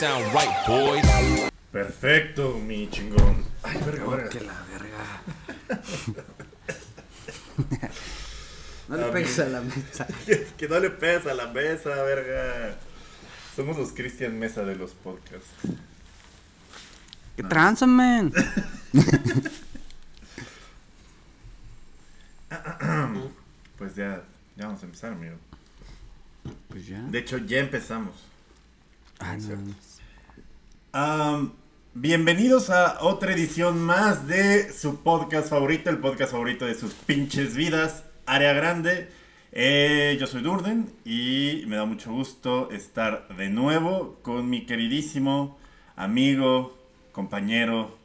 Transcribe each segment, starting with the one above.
sound right, boys. Perfecto, mi chingón. Ay, verga, Oh, verga. que la verga. no le pegues a la mesa. que no le pegas a la mesa, verga. Somos los Christian Mesa de los podcasts. ¿Qué tranza, man? Pues ya, ya vamos a empezar, amigo. Pues ya. De hecho, ya empezamos. Ah, no, bienvenidos a otra edición más de su podcast favorito, el podcast favorito de sus pinches vidas, Área Grande. Eh, yo soy Durden y me da mucho gusto estar de nuevo con mi queridísimo amigo, compañero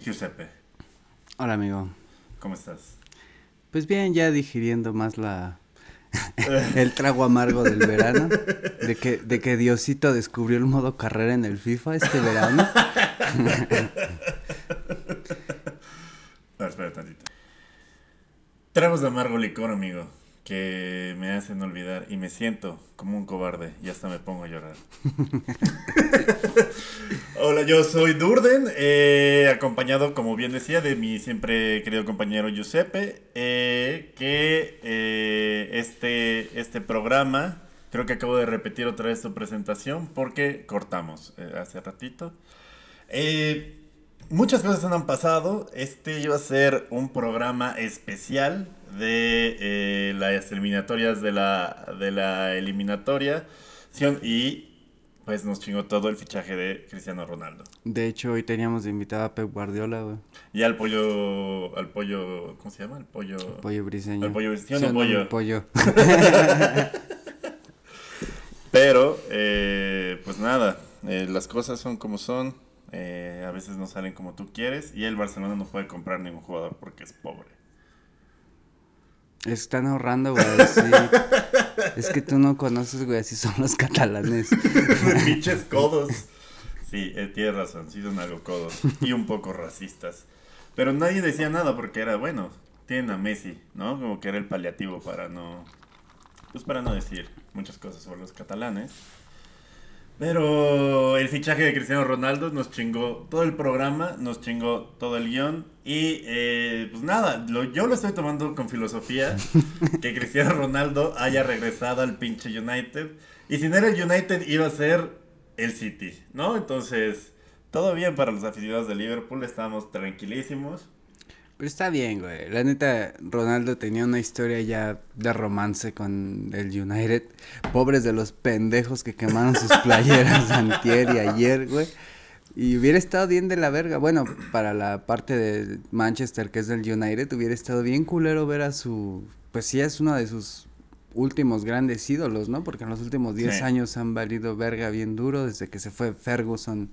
Giuseppe. Hola, amigo. ¿Cómo estás? Pues bien, ya digiriendo más la... el trago amargo del verano. De que, de que Diosito descubrió el modo carrera en el FIFA este verano. Ver, espera tantito. Tragos de amargo licor, amigo, que me hacen olvidar y me siento como un cobarde y hasta me pongo a llorar. Hola, yo soy Durden, eh, acompañado, como bien decía, de mi siempre querido compañero Giuseppe, eh, que eh, este, este programa, creo que acabo de repetir otra vez su presentación porque cortamos eh, hace ratito. Eh, muchas cosas han pasado. Este iba a ser un programa especial de eh, las eliminatorias de la, de la eliminatoria. Y pues nos chingó todo el fichaje de Cristiano Ronaldo. De hecho, hoy teníamos de invitado a Pep Guardiola, güey. Y al pollo, al pollo, ¿cómo se llama? El pollo. Pollo briseño. Al pollo briseño, Sí, no, pollo. el pollo. Pero, eh, pues nada, eh, las cosas son como son. Eh, a veces no salen como tú quieres. Y el Barcelona no puede comprar ningún jugador porque es pobre. Están ahorrando, güey. Sí. Es que tú no conoces, güey. Así son los catalanes. Pinches codos. Sí, eh, tienes razón, sí son algo codos. Y un poco racistas. Pero nadie decía nada porque era, bueno, tienen a Messi, ¿no? Como que era el paliativo para no... Pues para no decir muchas cosas sobre los catalanes. Pero el fichaje de Cristiano Ronaldo nos chingó todo el programa, nos chingó todo el guion. Y eh, pues nada, lo- yo lo estoy tomando con filosofía. que Cristiano Ronaldo haya regresado al pinche United. Y si no era el United, iba a ser el City, ¿no? Entonces, todo bien para los aficionados de Liverpool, estábamos tranquilísimos. Pero está bien, güey. La neta, Ronaldo tenía una historia ya de romance con el United. Pobres de los pendejos que quemaron sus playeras antier y ayer, güey. Y hubiera estado bien de la verga. Bueno, para la parte de Manchester, que es del United, hubiera estado bien culero ver a su... Pues sí, es uno de sus últimos grandes ídolos, ¿no? Porque en los últimos 10 Sí. años han valido verga bien duro. Desde que se fue Ferguson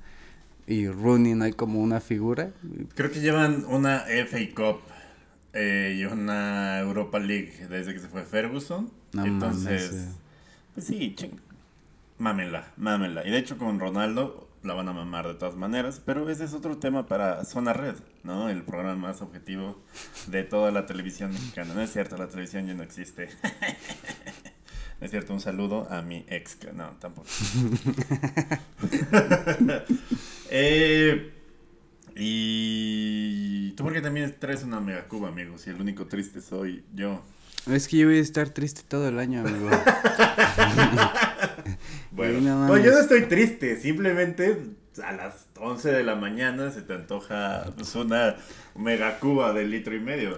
y Rooney no hay como una figura. Creo que llevan una FA Cup eh, y una Europa League desde que se fue Ferguson. No Entonces, mames, eh. pues sí, ching. Mámenla, mámenla. Y de hecho con Ronaldo la van a mamar de todas maneras, pero ese es otro tema para Zona Red, ¿no? El programa más objetivo de toda la televisión mexicana. No es cierto, la televisión ya no existe. No es cierto, un saludo a mi ex. No, tampoco. eh, y tú porque también traes una mega cuba, amigo, si el único triste soy yo. Es que yo voy a estar triste todo el año, amigo. Bueno, no yo no estoy triste, simplemente a las 11 de la mañana se te antoja pues, una mega cuba de litro y medio.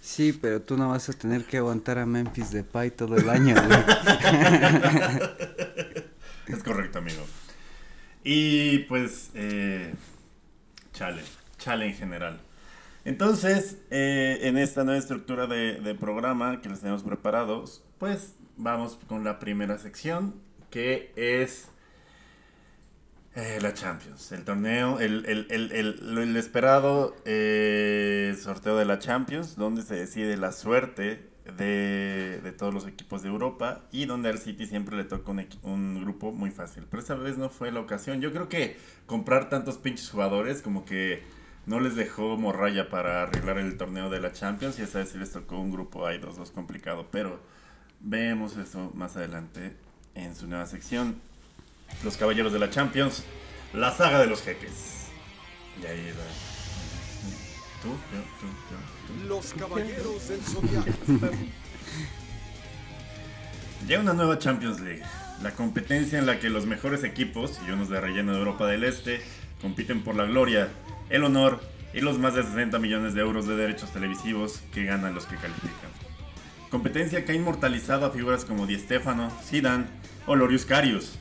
Sí, pero tú no vas a tener que aguantar a Memphis de Pie todo el año, güey. Es correcto, amigo. Y pues, eh, chale, chale en general. Entonces, eh, en esta nueva estructura de, programa que les tenemos preparados, pues vamos con la primera sección, que es eh, la Champions, el torneo, el, el, el, el- el esperado eh, sorteo de la Champions, donde se decide la suerte de, de todos los equipos de Europa y donde al City siempre le toca un, un grupo muy fácil. Pero esta vez no fue la ocasión. Yo creo que comprar tantos pinches jugadores como que no les dejó morralla para arreglar el torneo de la Champions y esta vez sí les tocó un grupo ahí dos dos complicado. Pero vemos eso más adelante en su nueva sección. Los caballeros de la Champions. la saga de los jeques. Y ahí va. Los caballeros del. Ya una nueva Champions League. La competencia en la que los mejores equipos y unos de relleno de Europa del Este compiten por la gloria, el honor y los más de 60 millones de euros de derechos televisivos que ganan los que califican. Competencia que ha inmortalizado a figuras como Di Stefano, Zidane o Lorius Karius.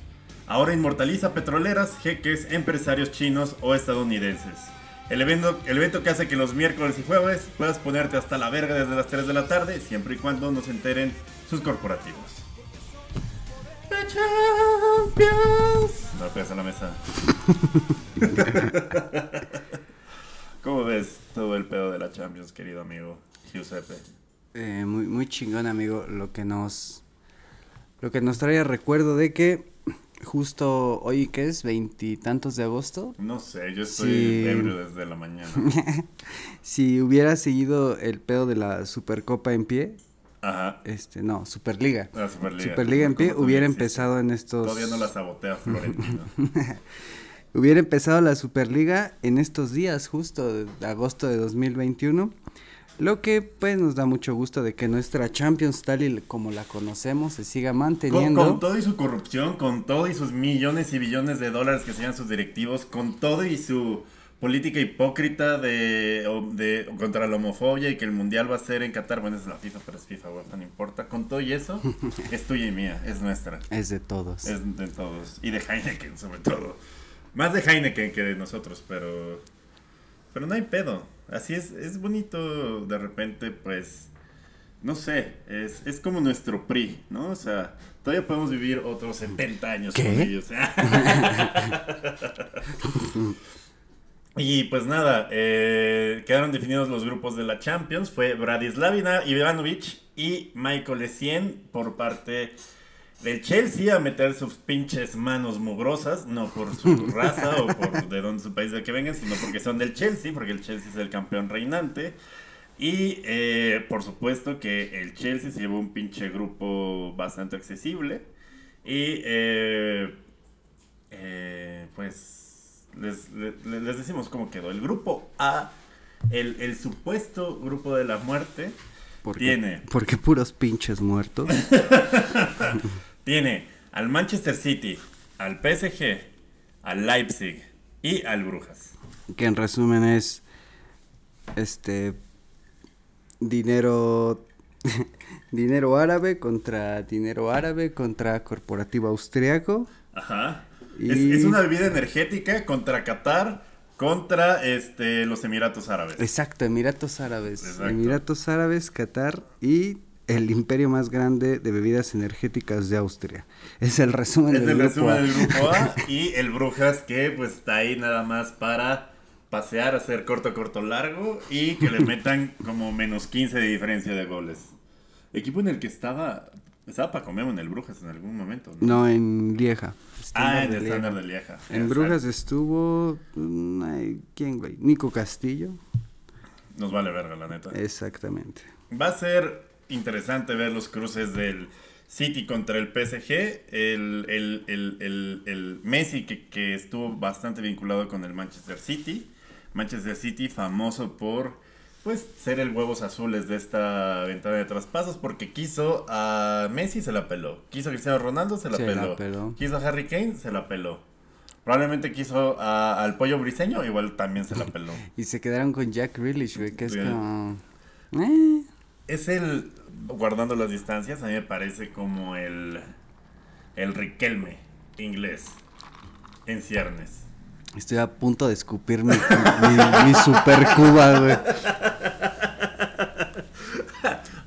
Ahora inmortaliza petroleras, jeques, empresarios chinos o estadounidenses. El evento, el evento que hace que los miércoles y jueves puedas ponerte hasta la verga desde las 3 de la tarde, siempre y cuando nos enteren sus corporativos. No pegas a la mesa. ¿Cómo ves todo el pedo de la Champions, querido amigo Giuseppe? Eh, muy, muy chingón, amigo, lo que nos... Lo que nos trae recuerdo de que justo hoy, ¿qué es? Veintitantos de agosto. No sé, yo estoy Sí. ebrio desde la mañana. Si hubiera seguido el pedo de la Supercopa en pie, Ajá. este, no, Superliga. La Superliga. Superliga en pie hubiera empezado en estos... Todavía no la sabotea Florentino. Hubiera empezado la Superliga en estos días, justo de agosto de 2021. Lo que pues nos da mucho gusto de que nuestra Champions tal y como la conocemos se siga con, manteniendo. con todo y su corrupción, con todo y sus millones y billones de dólares que sean sus directivos, con todo y su política hipócrita de, de contra la homofobia y que el mundial va a ser en Qatar, bueno es la FIFA, pero es FIFA, UEFA, no importa, con todo y eso, es tuya y mía, es nuestra. Es de todos. Es de todos. Y de Heineken, sobre todo. Más de Heineken que de nosotros, pero. Pero no hay pedo. Así es, es bonito de repente, pues. No sé, es, es como nuestro PRI, ¿no? O sea, todavía podemos vivir otros 70 años ¿Qué? con ellos. y pues nada, eh, quedaron definidos los grupos de la Champions. Fue Bradislavina Ivanovic y Michael Essien por parte del Chelsea a meter sus pinches manos mugrosas, no por su raza o por de dónde su país de que vengan, sino porque son del Chelsea, porque el Chelsea es el campeón reinante. Y eh, por supuesto que el Chelsea se llevó un pinche grupo bastante accesible. Y eh, eh, pues les, les- les decimos cómo quedó. El grupo A, el, el supuesto grupo de la muerte, Porque, tiene Porque puros pinches muertos. Tiene al Manchester City, al PSG, al Leipzig y al Brujas. que en resumen es. Este. Dinero. dinero árabe contra dinero árabe contra corporativo austriaco. Ajá. Y- Es, es una bebida energética contra Qatar, contra este, los Emiratos Árabes. Exacto, Emiratos Árabes. Exacto. Emiratos Árabes, Qatar y el imperio más grande de bebidas energéticas de Austria. Es el resumen Es del el grupo resumen A. del grupo A y el Brujas que pues está ahí nada más para pasear, hacer corto, corto, largo y que le metan como menos 15 de diferencia de goles. Equipo en el que estaba, estaba para comer en el Brujas en algún momento. No, en Lieja. Ah, en el estándar de Lieja. En Exacto. Brujas estuvo. mm, ¿Quién, güey? Nico Castillo. Nos vale verga, la neta. Exactamente. Va a ser interesante ver los cruces del City contra el PSG. El, el, el, el, el Messi que, que estuvo bastante vinculado con el Manchester City. Manchester City famoso por pues ser el huevos azules de esta ventana de traspasos porque quiso a Messi se la peló. Quiso a Cristiano Ronaldo se la, Se la peló. peló. Quiso a Harry Kane se la peló. Probablemente quiso a- al pollo briseño, igual también se la peló. Y se quedaron con Jack Grealish, güey, que es Bien. como. Eh, Es el, guardando las distancias, a mí me parece como el, el Riquelme inglés en ciernes. Estoy a punto de escupir mi, mi, mi super cuba, güey.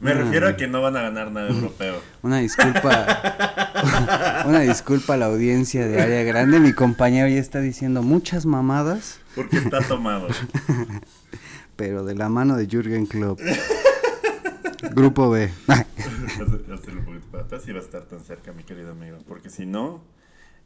Me refiero a que no van a ganar nada europeo. Una disculpa. una disculpa a la audiencia de área grande. Mi compañero ya está diciendo muchas mamadas, Porque está tomado. pero de la mano de Jürgen Klopp. Grupo B. Hacerlo un poquito para atrás y va a estar tan cerca, mi querido amigo. Porque si no,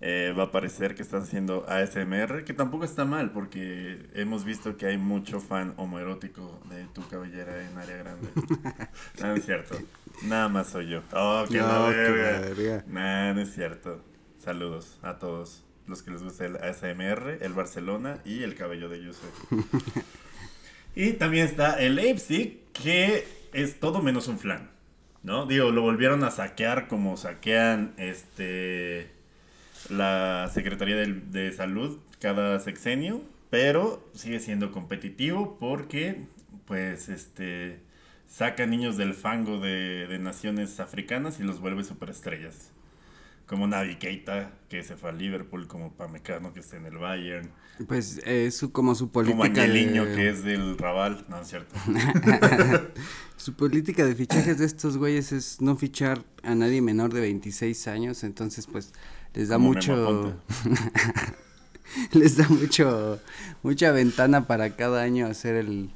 eh, va a parecer que están haciendo ASMR, que tampoco está mal, porque hemos visto que hay mucho fan homoerótico de tu cabellera en área grande. no, no es cierto. Nada más soy yo. Oh, la No, la verga. Nah, no es cierto. Saludos a todos los que les gusta el ASMR, el Barcelona y el cabello de Yusuf. y también está el Leipzig, que es todo menos un flan, ¿no? Digo, lo volvieron a saquear como saquean este la Secretaría de, de Salud cada sexenio, pero sigue siendo competitivo porque, pues, este, saca niños del fango de, de naciones africanas y los vuelve superestrellas. Como Navi Keita, que se fue a Liverpool, como Pamecano, que está en el Bayern, Pues es su, como su política. como Angeliño, de- que es del Raval, no es cierto. Su política de fichajes de estos güeyes es no fichar a nadie menor de 26 años, entonces pues les da Como mucho les da mucho mucha ventana para cada año hacer el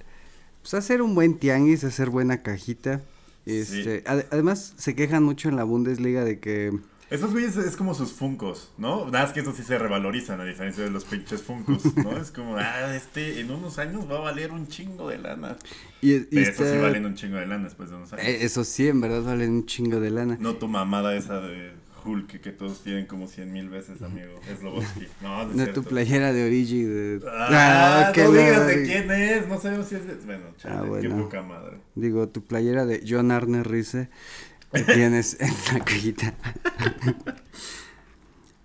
pues hacer un buen tianguis, hacer buena cajita. Este, ade- además se quejan mucho en la Bundesliga de que Esos güeyes es como sus funcos, ¿no? Nada más que estos sí se revalorizan, a diferencia de los pinches funcos, ¿no? Es como, ah, este en unos años va a valer un chingo de lana. y, y Pero estos sí está- valen un chingo de lana después de unos años. eh, eso sí, en verdad valen un chingo de lana. No tu mamada esa de Hulk que todos tienen como cien mil veces, amigo. Es Loboski. No, no es No cierto. tu playera de Origi de Ah, que no digas de quién es, no sabemos si es de... Bueno, chale, Ah, qué bueno. poca madre. Digo, tu playera de John Arne Rice que tienes en la cajita.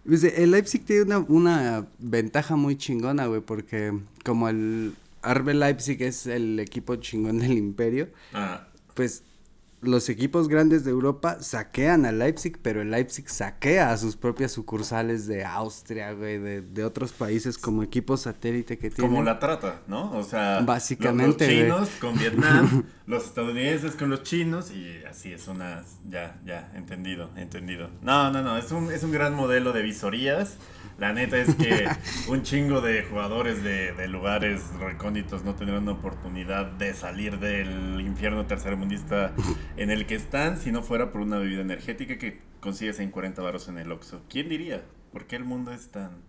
El Leipzig tiene una, una ventaja muy chingona, güey, porque como el Arbe Leipzig es el equipo chingón del imperio, Ah, pues los equipos grandes de Europa saquean a Leipzig, pero el Leipzig saquea a sus propias sucursales de Austria, güey, de, de otros países como equipos satélite que tienen. como la trata, ¿no? O sea, Básicamente, los, güey. chinos con Vietnam, los estadounidenses con los chinos y así es una... Ya, ya, entendido, entendido. No, no, no, es un, es un gran modelo de visorías. La neta es que un chingo de jugadores de, de lugares recónditos no tendrán oportunidad de salir del infierno tercermundista en el que están si no fuera por una bebida energética que consigues en 40 baros en el Oxxo. ¿Quién diría? ¿Por qué el mundo es tan,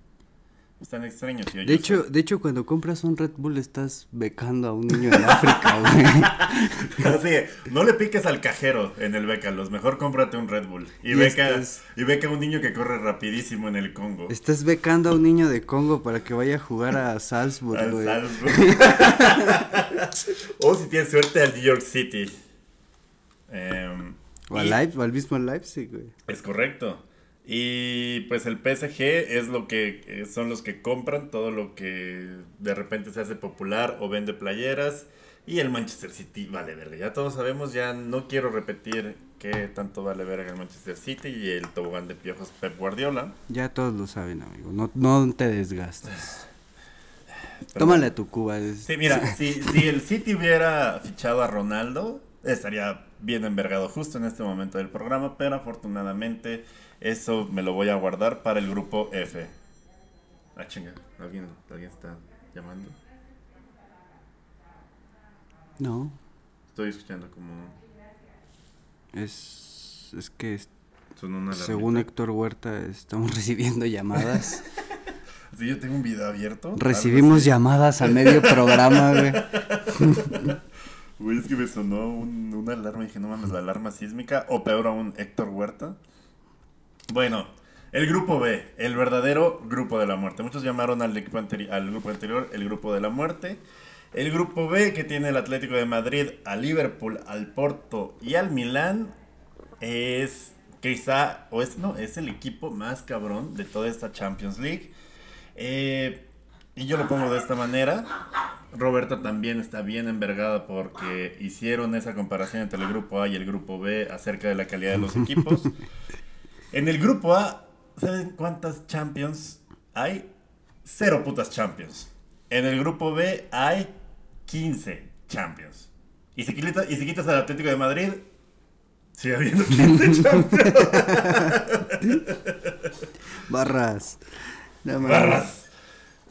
es tan extraño, tío? De hecho, de hecho, cuando compras un Red Bull estás becando a un niño en África, güey. Así, no le piques al cajero en el Becalos, mejor cómprate un Red Bull. Y, Y beca, estás- y beca a un niño que corre rapidísimo en el Congo. Estás becando a un niño de Congo para que vaya a jugar a Salzburg, Al güey. Salzburg. o si tienes suerte al New York City. Em, O al, y- o al mismo Leipzig, güey. Es correcto. Y pues el PSG es lo que eh, son los que compran todo lo que de repente se hace popular o vende playeras. Y el Manchester City vale verga. Ya todos sabemos, ya no quiero repetir qué tanto vale verga el Manchester City y el tobogán de piojos Pep Guardiola. Ya todos lo saben, amigo. No, no te desgastes. Pero Tómale a tu Cuba. es- Sí, mira, si, si el City hubiera fichado a Ronaldo, estaría bien envergado justo en este momento del programa, pero afortunadamente eso me lo voy a guardar para el grupo F. Ah, chinga, ¿alguien, ¿alguien está llamando? No, Estoy escuchando como... es, es que es- según. Héctor Huerta estamos recibiendo llamadas. Sí, yo tengo un video abierto. Recibimos llamadas a medio programa, güey. Güey, es que me sonó un- una alarma y dije, no mames, la alarma sísmica. O peor aún, Héctor Huerta. Bueno, el grupo B, el verdadero grupo de la muerte. Muchos llamaron al, equipo al grupo anterior el grupo de la muerte. El grupo B, que tiene el Atlético de Madrid, al Liverpool, al Porto y al Milán, es quizá, o es, no, es el equipo más cabrón de toda esta Champions League. Eh, y yo lo pongo de esta manera. Roberta también está bien envergada porque hicieron esa comparación entre el grupo A y el grupo B acerca de la calidad de los equipos. En el grupo A, ¿saben cuántas Champions hay? Cero putas Champions. En el grupo B hay 15 Champions. Y si, quita- y si quitas al Atlético de Madrid, sigue habiendo 15 Champions. Barras. No. Barras.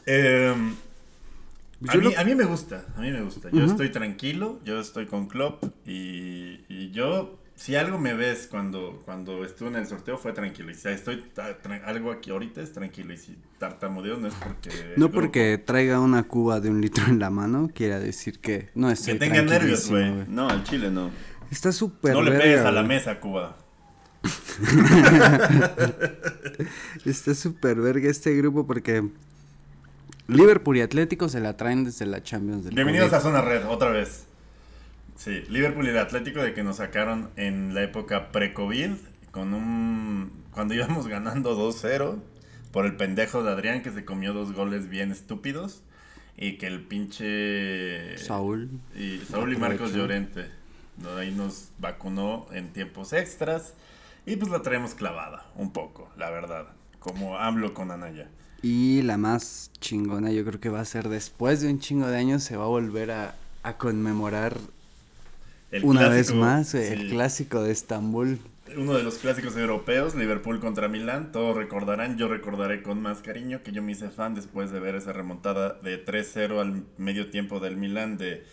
Em, a, Yo mí, a mí me gusta, a mí me gusta. Yo estoy tranquilo, yo estoy con Klopp y, y yo, si algo me ves cuando, cuando estuve en el sorteo fue tranquilo. Y si estoy algo aquí ahorita es tranquilo. Y si tartamudeo no es porque... No grupo- porque traiga una cuba de un litro en la mano, quiera decir que no Que estoy tenga nervios, güey. No, al chile no. Está súper no le verga, pegues a la mesa, Cuba. Está súper verga este grupo porque Liverpool y Atlético se la traen desde la Champions del Bienvenidos COVID. a Zona Red, otra vez. Sí, Liverpool y el Atlético de que nos sacaron en la época pre-COVID con un... cuando íbamos ganando 2-0 por el pendejo de Adrián que se comió dos goles bien estúpidos y que el pinche... Saúl. Y Saúl y Marcos. Llorente. ¿no? Ahí nos vacunó en tiempos extras y pues la traemos clavada un poco, la verdad. Como AMLO con Anaya. Y la más chingona yo creo que va a ser después de un chingo de años se va a volver a, a conmemorar El una vez más sí. el clásico de Estambul. Uno de los clásicos europeos, Liverpool contra Milán, todos recordarán, yo recordaré con más cariño que yo me hice fan después de ver esa remontada de 3-0 al medio tiempo del Milán de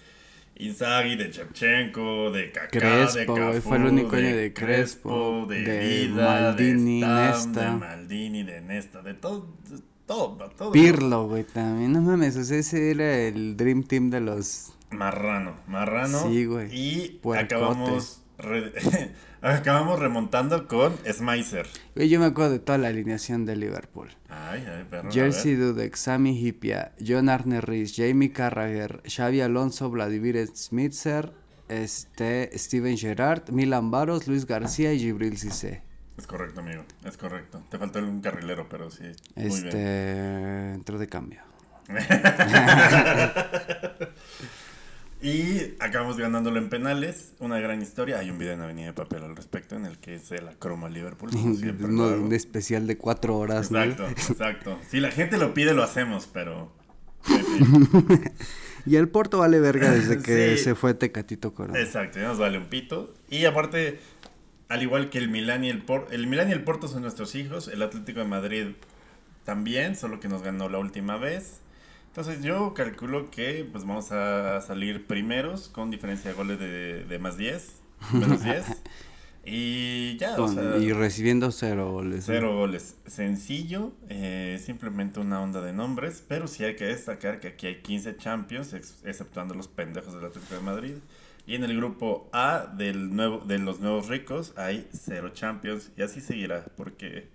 Inzaghi, de Shevchenko, de Kaká, Crespo, de Cafú, fue el único año de Crespo, de, de Vida, Maldini, de Stam, Nesta. de Maldini, de Nesta, de todo, de todo, todo. Pirlo, güey, también. No mames, o sea, ese era el Dream Team de los... Marrano, marrano. Sí, güey. Y Puercote. acabamos, re- acabamos remontando con Smicer. Güey, yo me acuerdo de toda la alineación de Liverpool. Ay, ay, perro. Jersey. Dudek, Sami Hipia, John Arne Rhys, Jamie Carragher, Xavi Alonso, Vladimir Smitzer, este, Steven Gerrard, Milan Baros, Luis García y Gibril Cissé. Es correcto, amigo. Es correcto. Te faltó un carrilero, pero sí. Muy bien. Este, entró de cambio. Y acabamos ganándolo en penales. Una gran historia. Hay un video en Avenida de Papel al respecto en el que se la croma Liverpool. hago. un especial de cuatro horas, ¿no? Exacto, exacto. Si la gente lo pide, lo hacemos, pero. Y el Porto vale verga desde que Sí. se fue Tecatito Corona. Exacto, ya nos vale un pito. Y aparte, al igual que el Milán y el Porto, el Milán y el Porto son nuestros hijos, el Atlético de Madrid también, solo que nos ganó la última vez. Entonces yo calculo que pues vamos a salir primeros con diferencia de goles de, de más 10, menos 10. Y ya, o Con- sea, y recibiendo cero goles. Cero goles. Sencillo, eh, simplemente una onda de nombres, pero sí hay que destacar que aquí hay 15 Champions, ex- exceptuando los pendejos del Atlético de Madrid. Y en el grupo A del nuevo, de los nuevos ricos hay cero Champions y así seguirá, porque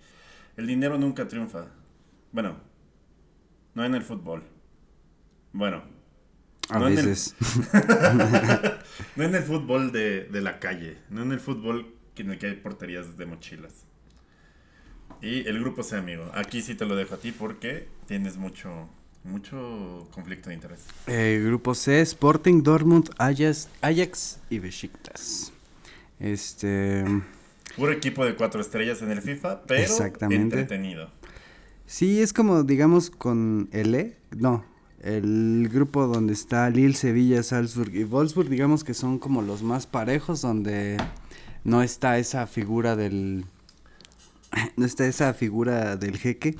el dinero nunca triunfa. Bueno, no en el fútbol. Bueno, A no en el- veces. no en el fútbol de, de la calle, no en el fútbol que- en el que hay porterías de mochilas. Y el grupo C, amigo. Aquí sí te lo dejo a ti porque tienes mucho, mucho conflicto de interés. Eh, grupo C, Sporting, Dortmund, Ajax, Ajax y Besiktas. Este... Puro equipo de cuatro estrellas en el FIFA, pero Exactamente. entretenido. Sí, es como, digamos, con el E, no, el grupo donde está Lille, Sevilla, Salzburg y Wolfsburg, digamos que son como los más parejos, donde no está esa figura del... No está esa figura del jeque.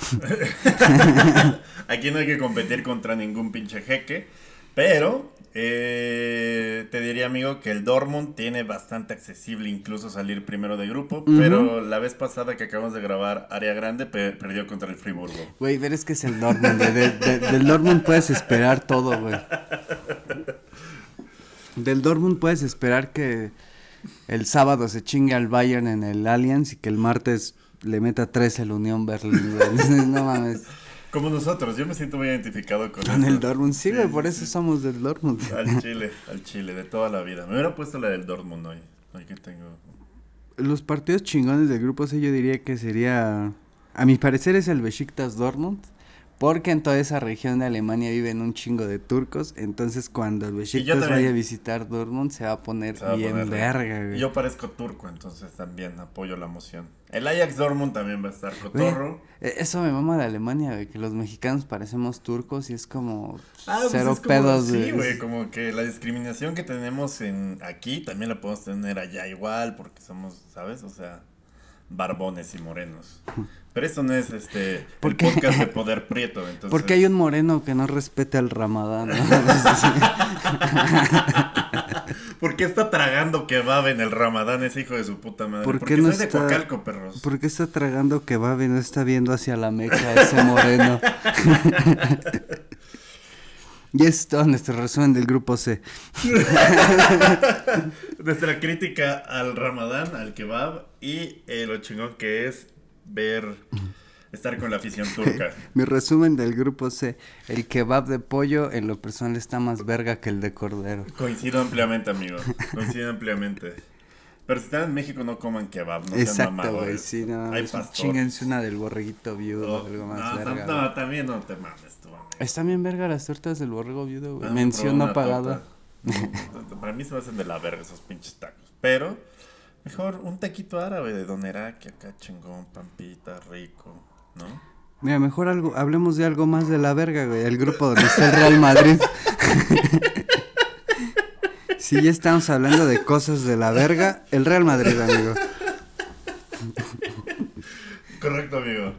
Aquí no hay que competir contra ningún pinche jeque, pero eh, te diría, amigo, que el Dortmund tiene bastante accesible incluso salir primero de grupo, pero la vez pasada que acabamos de grabar Área Grande pe- perdió contra el Friburgo. Güey, ver es que es el Dortmund, güey, de- de- del Dortmund puedes esperar todo, güey. Del Dortmund puedes esperar que el sábado se chingue al Bayern en el Allianz y que el martes le meta tres el Unión Berlín, güey. No mames. Como nosotros, yo me siento muy identificado con, Con el Dortmund, sí, güey, por eso sí. somos del Dortmund. Al Chile, al Chile, de toda la vida. Me hubiera puesto la del Dortmund hoy. Hoy que tengo. Los partidos chingones del grupo C yo diría que sería, a mi parecer es el Besiktas Dortmund, porque en toda esa región de Alemania viven un chingo de turcos, entonces cuando el Besiktas también. vaya a visitar Dortmund se va a poner va a bien poner- verga, güey. Yo parezco turco, entonces también apoyo la moción. El Ajax Dortmund también va a estar cotorro. e- Eso me mama de Alemania, güey, que los mexicanos parecemos turcos y es como Ah, pues cero es como- pedos, Sí, güey. como que la discriminación que tenemos en aquí también la podemos tener allá igual, porque somos, ¿sabes? O sea, barbones y morenos. Pero esto no es este el podcast de poder prieto, entonces. Porque hay un moreno que no respete al ramadán, ¿no? ¿Por qué está tragando kebab en el Ramadán ese hijo de su puta madre? ¿Por Porque qué no soy de está- Coacalco, perros. ¿Por qué está tragando kebab y no está viendo hacia la meca ese moreno? Y es todo nuestro resumen del grupo C. Nuestra crítica al ramadán, al kebab y eh, lo chingón que es ver, estar con la afición turca. Mi resumen del grupo C. El kebab de pollo en lo personal está más verga que el de cordero. Coincido ampliamente, amigo. Coincido ampliamente. Pero si están en México no coman kebab, no sean Exacto, güey. mamadores. Sí, no. Hay una del borreguito viudo No, o algo más no, verga. no, no, también no te mames tú, amigo. Están bien verga las tortas del borrego viudo, güey. Ah, Mención no pagada. Para mí se me hacen de la verga esos pinches tacos. Pero, mejor un taquito árabe de Doneraki acá chingón, pampita, rico, ¿no? Mira, mejor algo, hablemos de algo más de la verga, güey. El grupo donde está el Real Madrid. Si ya estamos hablando de cosas de la verga, el Real Madrid, amigo. Correcto, amigo.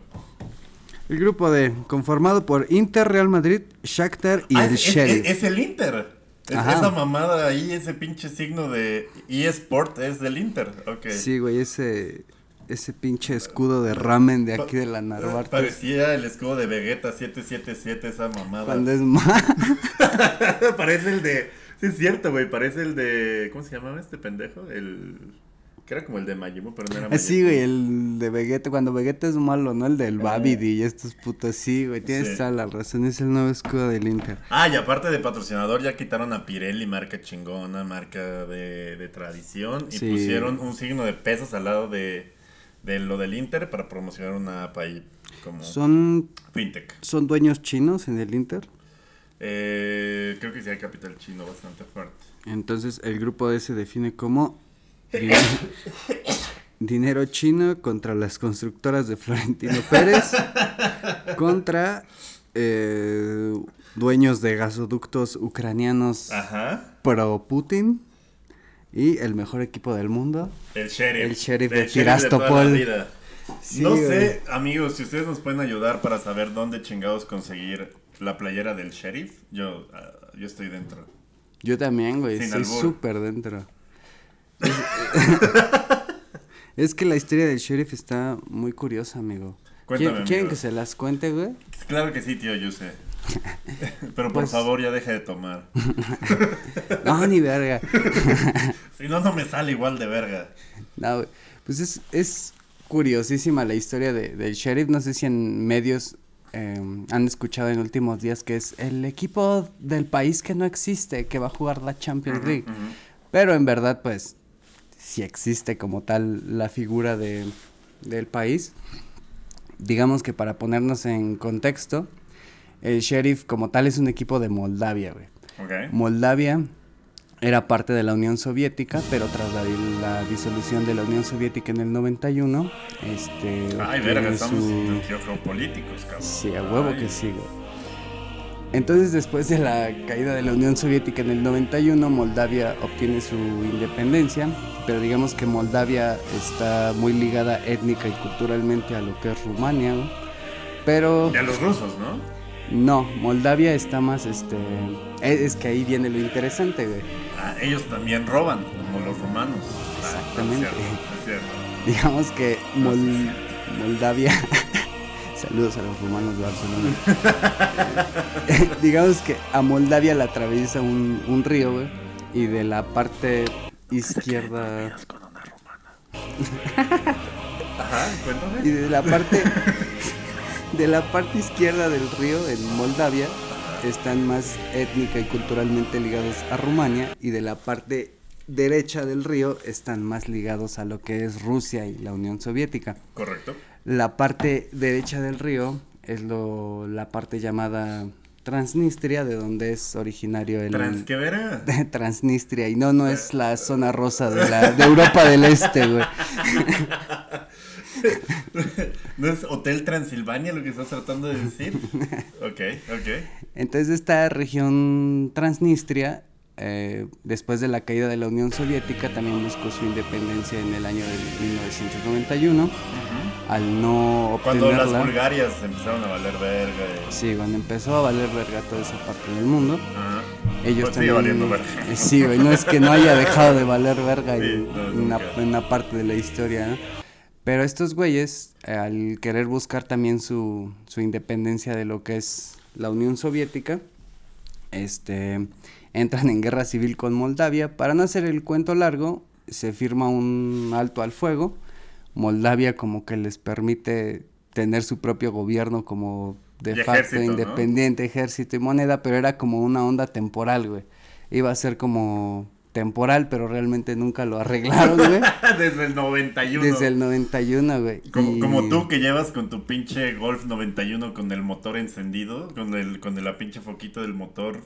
El grupo D, conformado por Inter, Real Madrid, Shakhtar y Ah, el es, es- Sheriff. es el Inter. Es- esa mamada ahí, ese pinche signo de eSport es del Inter. Ok. Sí, güey, ese, ese pinche escudo de ramen de aquí de la Narvarte. Parecía el escudo de Vegeta 777, esa mamada. Cuando es más. parece el de. Sí, es cierto, güey. Parece el de. ¿Cómo se llamaba este pendejo? El. Que era como el de Majimo, pero no era Majimo. Sí, güey, el de Vegeta, cuando Vegeta es malo, ¿no? El del Babidi y estos putos, sí, güey, tienes Sí. toda la razón, es el nuevo escudo del Inter. Ah, y aparte de patrocinador, ya quitaron a Pirelli, marca chingona, marca de, de tradición. Y Sí. pusieron un signo de pesos al lado de, de lo del Inter para promocionar una app ahí como ¿Son, fintech. ¿Son dueños chinos en el Inter? Eh, creo que sí hay capital chino bastante fuerte. Entonces el grupo D se define como din- dinero chino contra las constructoras de Florentino Pérez, contra eh, dueños de gasoductos ucranianos Ajá. pro Putin y el mejor equipo del mundo. El sheriff. El sheriff de la Tirastopol. Sí, no güey. sé, amigos, si ustedes nos pueden ayudar para saber dónde chingados conseguir la playera del sheriff, yo, ah, yo estoy dentro. Yo también, güey, Sin estoy súper dentro. Es, es que la historia del sheriff está muy curiosa, amigo. Cuéntame, ¿Quieren, quieren amigo. que se las cuente, güey? Claro que sí, tío, yo sé. Pero por Pues- favor, ya deja de tomar. No, ni verga. Si no, no me sale igual de verga. No. Pues es, es curiosísima la historia de, del sheriff. No sé si en medios eh, han escuchado en últimos días que es el equipo del país que no existe, que va a jugar la Champions League. Pero en verdad, pues, si existe como tal la figura de, del país. Digamos que para ponernos en contexto, el Sheriff como tal es un equipo de Moldavia, güey. Ok. Moldavia era parte de la Unión Soviética, pero tras la, la disolución de la Unión Soviética en el 91, este... Ay, verga, estamos su- geopolíticos, cabrón. Sí, a huevo Ay. que sí, güey. Entonces, después de la caída de la Unión Soviética en el 91, Moldavia obtiene su independencia, pero digamos que Moldavia está muy ligada étnica y culturalmente a lo que es Rumania, güey. Pero Y a los rusos, ¿no? No, Moldavia está más, este... Es, es que ahí viene lo interesante, güey. Ah, ellos también roban, como los romanos. Ah, Exactamente. Es cierto, es cierto. Digamos que Mol- Moldavia. Saludos a los rumanos de Barcelona. Digamos que a Moldavia la atraviesa un, un río, güey. Y de la parte izquierda. con una romana. Ajá, cuéntame. Y de la parte. De la parte izquierda del río, en Moldavia, están más étnica y culturalmente ligados a Rumania. Y de la parte derecha del río están más ligados a lo que es Rusia y la Unión Soviética. Correcto. La parte derecha del río es lo, la parte llamada Transnistria, de donde es originario el... Trans, ¿qué verga? Transnistria, y no, no es la zona rosa de, la, de Europa del Este, güey. ¿No es Hotel Transilvania lo que estás tratando de decir? Ok, ok. Entonces esta región Transnistria, eh, después de la caída de la Unión Soviética, también buscó su independencia en el año de 1991. Al no Cuando las obtenerla... Bulgarias empezaron a valer verga. y- Sí, cuando empezó a valer verga toda esa parte del mundo. Ajá. Ellos Pues sigue también. valiendo verga. eh, sí, güey, no es que no haya dejado de valer verga Sí, en, no, en una, en una parte de la historia, ¿no? Pero estos güeyes, al querer buscar también su, su independencia de lo que es la Unión Soviética, este, entran en guerra civil con Moldavia. Para no hacer el cuento largo, se firma un alto al fuego. Moldavia como que les permite tener su propio gobierno como de Y facto ejército, ¿no? independiente, ejército y moneda, pero era como una onda temporal, güey. Iba a ser como temporal, pero realmente nunca lo arreglaron, güey. Desde el 91. Desde el 91, güey. Como, Y- como tú que llevas con tu pinche Golf 91 con el motor encendido, con el con la pinche foquito del motor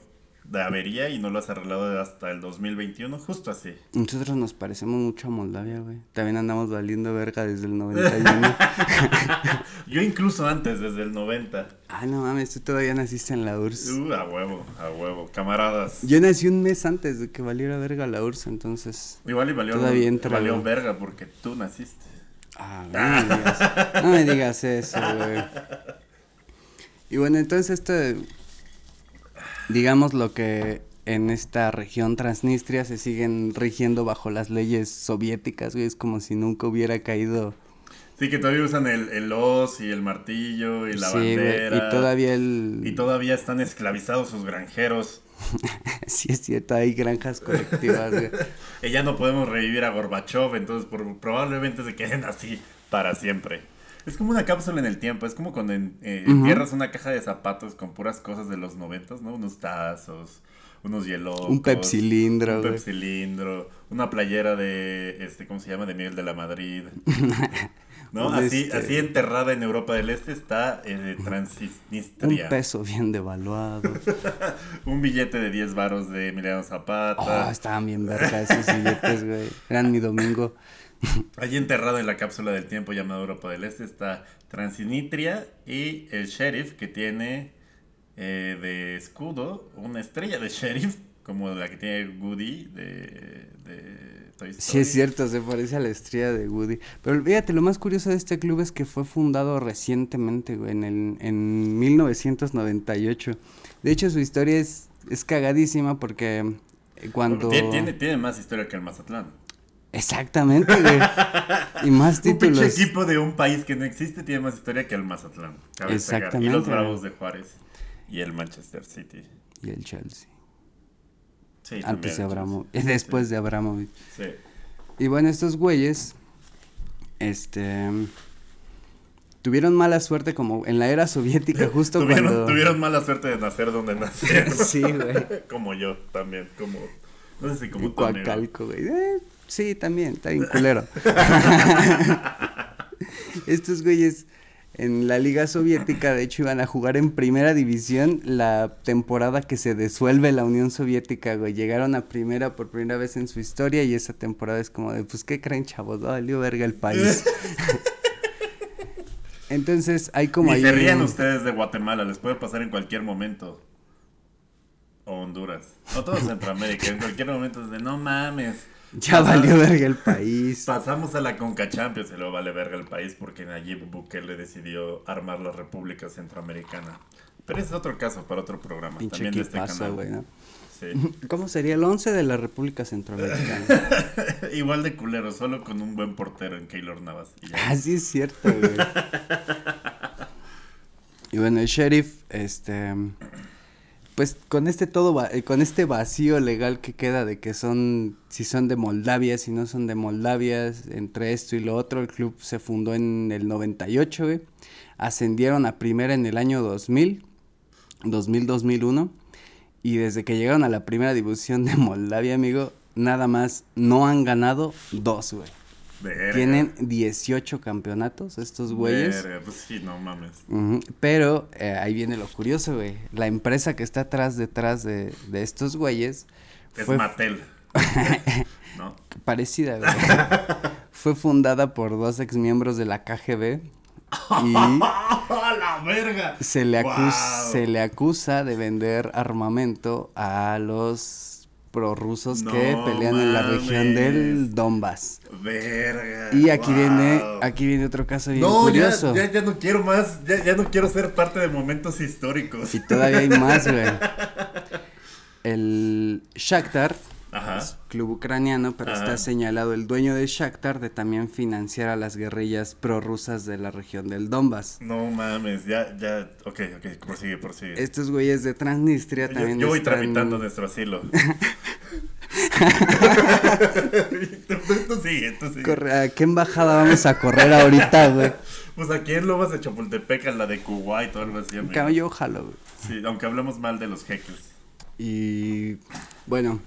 de avería y no lo has arreglado hasta el 2021, justo así. Nosotros nos parecemos mucho a Moldavia, güey. También andamos valiendo verga desde el 91. Yo incluso antes, desde el 90. ah, no mames, tú todavía naciste en la URSS. Uh, a huevo, a huevo, camaradas. Yo nací un mes antes de que valiera verga la URSS, entonces... Igual y valió, Todavía entra, valió güey. verga porque tú naciste. Ah, no me digas, no me digas eso, güey. Y bueno, entonces esto, digamos lo que en esta región Transnistria se siguen rigiendo bajo las leyes soviéticas, güey, es como si nunca hubiera caído. Sí, que todavía usan el, el hoz y el martillo y la sí, güey, bandera. y todavía el... Y todavía están esclavizados sus granjeros. sí es cierto, hay granjas colectivas, güey. Y ya no podemos revivir a Gorbachev, entonces por- probablemente se queden así para siempre. Es como una cápsula en el tiempo, es como cuando en- eh, entierras una caja de zapatos con puras cosas de los noventas, ¿no? Unos tazos, unos hielos. Un pepsilindro, Un pepsilindro, una playera de, este, ¿cómo se llama? De Miguel de la Madrid. ¿No? Un Así, este- así enterrada en Europa del Este está eh, Un Transnistria. peso bien devaluado. Un billete de 10 varos de Emiliano Zapata. Oh, estaban bien verga esos billetes, güey. Eran mi domingo. Allí enterrado en la cápsula del tiempo llamada Europa del Este está Transnistria y el sheriff que tiene eh, de escudo una estrella de sheriff como la que tiene Woody de, de Toy Story. Sí, es cierto, se parece a la estrella de Woody. Pero fíjate, lo más curioso de este club es que fue fundado recientemente, güey, en, el, en 1998. De hecho, su historia es, es cagadísima porque eh, cuando... Tiene, tiene, tiene más historia que el Mazatlán. Exactamente, güey. y más Un pinche títulos. equipo de un país que no existe tiene más historia que el Mazatlán. destacar. Y los Exactamente. Bravos de Juárez. Y el Manchester City. Y el Chelsea. Sí, Antes de Abramovich. sí, Después sí, de Abramovich. Sí. Y bueno, estos güeyes, este, tuvieron mala suerte como en la era soviética, justo tuvieron, cuando... tuvieron mala suerte de nacer donde nacieron. Sí, güey. como yo también, como... No sé si como. Coacalco, güey. Eh, sí, también, está bien culero. Estos güeyes en la liga soviética, de hecho, iban a jugar en primera división la temporada que se disuelve la Unión Soviética, güey. Llegaron a primera por primera vez en su historia y esa temporada es como de, pues, ¿qué creen, chavos? Valió verga el país. Entonces, hay como y ahí se rían un- ustedes de Guatemala, les puede pasar en cualquier momento. O Honduras. O todo Centroamérica, en cualquier momento es de no mames. Ya Pasa- valió verga el país. Pasamos a la Conca Champions y luego vale verga el país porque Nayib Bukele decidió armar la República Centroamericana. Pero ese es otro caso para otro programa. Pinche también de este equipazo, canal. güey, ¿no? Sí. ¿Cómo sería el 11 de la República Centroamericana? Igual de culero, solo con un buen portero en Keylor Navas. ya. Ah, es cierto, güey. y bueno, el sheriff, este, pues con este todo, eh, con este vacío legal que queda de que son, si son de Moldavia, si no son de Moldavia, entre esto y lo otro, el club se fundó en el 98, güey. Ascendieron a primera en el año 2000, 2000-2001. Y desde que llegaron a la primera división de Moldavia, amigo, nada más no han ganado dos, güey. Verga. Tienen 18 campeonatos estos güeyes. Verga, Pues sí, no mames. Pero eh, ahí viene lo curioso, güey. La empresa que está atrás, detrás de, de estos güeyes Es fue Mattel. ¿No? parecida, güey. fue fundada por dos exmiembros de la KGB y ¡A la verga! se le, acusa, se le acusa de vender armamento a los prorrusos que pelean en la región del Donbass. Verga. Y aquí viene, aquí viene otro caso bien No, ya, curioso. ya, ya no quiero más. Ya, ya no quiero ser parte de momentos históricos. Y todavía hay más, güey. El Shakhtar Ajá. es club ucraniano, pero Ajá. está señalado el dueño de Shakhtar de también financiar a las guerrillas prorrusas de la región del Donbass. No mames, ya, ya, ok, ok, prosigue, prosigue. Estos güeyes de Transnistria Yo, también yo voy están- tramitando nuestro asilo. tú sigue. Corre- ¿A qué embajada vamos a correr ahorita, güey? Pues aquí en Lobas de Chapultepec, a la de Kuwait o algo así. amigo. Caballo, ojalá, güey. Sí, aunque hablemos mal de los jeques. Y bueno,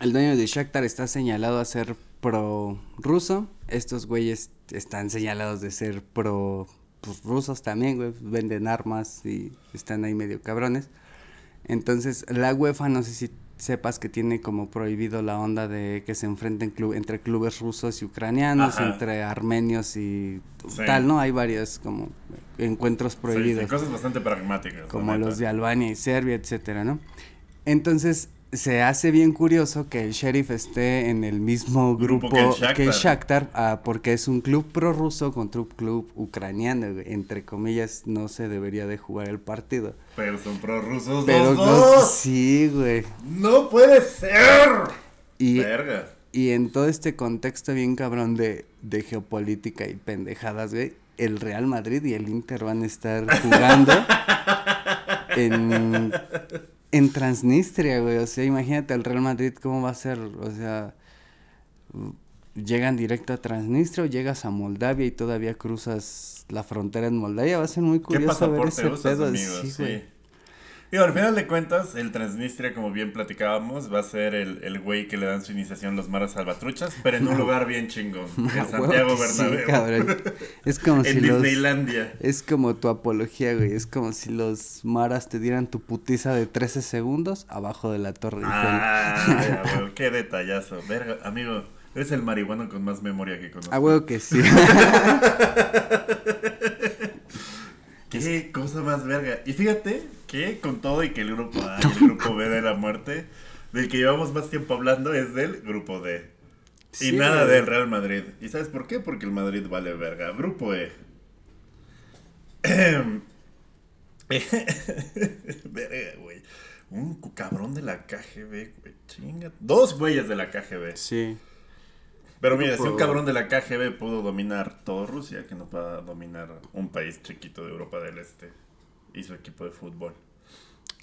el dueño de Shakhtar está señalado a ser pro ruso. Estos güeyes están señalados de ser pro pues, rusos también, güey. Venden armas y están ahí medio cabrones. Entonces, la UEFA, no sé si sepas que tiene como prohibido la onda de que se enfrenten club entre clubes rusos y ucranianos, Ajá. entre armenios y Sí. tal, ¿no? Hay varios como encuentros prohibidos sí, cosas bastante pragmáticas. como los de Albania y Serbia, etcétera, ¿no? Entonces, se hace bien curioso que el sheriff esté en el mismo Grupo grupo, que el que el Shakhtar. Ah, porque es un club prorruso contra un club ucraniano, entre comillas, no se debería de jugar el partido. Pero son prorrusos Pero los no- dos. sí, güey. ¡No puede ser! Y, Verga. y en todo este contexto bien cabrón de, de geopolítica y pendejadas, güey, el Real Madrid y el Inter van a estar jugando en, en Transnistria, güey. O sea, imagínate el Real Madrid cómo va a ser, o sea, llegan directo a Transnistria o llegas a Moldavia y todavía cruzas la frontera en Moldavia. Va a ser muy ¿Qué curioso ver ese usas, pedo. sí, Sí. Digo, al final de cuentas, el Transnistria, como bien platicábamos, va a ser el, el güey que le dan su iniciación los maras salvatruchas, pero en un lugar bien chingón. En huevo Santiago sí, Bernabéu. cabrón. Es como si en los... Disneylandia. Es como tu apología, güey. Es como si los maras te dieran tu putiza de 13 segundos abajo de la torre. Ah, ya, güey, qué detallazo. Verga, amigo, eres el marihuano con más memoria que conozco. A huevo que sí. Qué cosa más verga. Y fíjate que con todo y que el grupo A y el grupo B de la muerte, del que llevamos más tiempo hablando es del grupo D. y nada güey. del Real Madrid. ¿Y sabes por qué? Porque el Madrid vale verga. Grupo E. verga, güey. Un cabrón de la KGB, güey. Chinga. Dos güeyes de la KGB. Sí. Pero mira, si un cabrón de la KGB pudo dominar todo Rusia, que no pueda dominar un país chiquito de Europa del Este y su equipo de fútbol.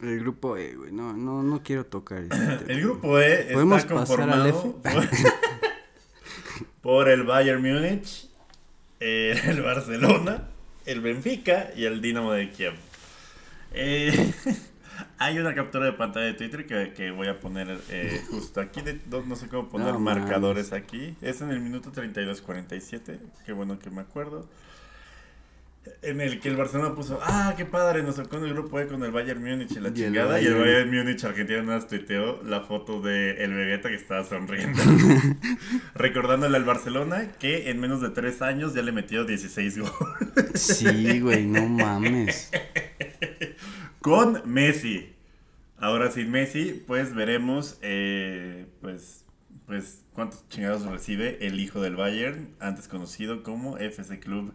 El grupo E, güey. No, no, no quiero tocar este. El grupo E ¿Podemos está conformado por, por el Bayern Múnich, eh, el Barcelona, el Benfica y el Dinamo de Kiev. Eh, hay una captura de pantalla de Twitter que, que voy a poner eh, justo aquí. de- no, no sé cómo poner No marcadores aquí. Es en el minuto 32.47. Qué bueno que me acuerdo. En el que el Barcelona puso, ah, qué padre, nos tocó en el grupo E con el Bayern Múnich y la Y el chingada. Y el Bayern. Múnich Argentina nos tuiteó la foto de el Vegeta que estaba sonriendo. Recordándole al Barcelona que en menos de tres años ya le metió 16 goles. Sí, güey, no mames. con Messi. Ahora sin Messi, pues veremos, eh, pues, pues, cuántos chingados recibe el hijo del Bayern, antes conocido como FC Club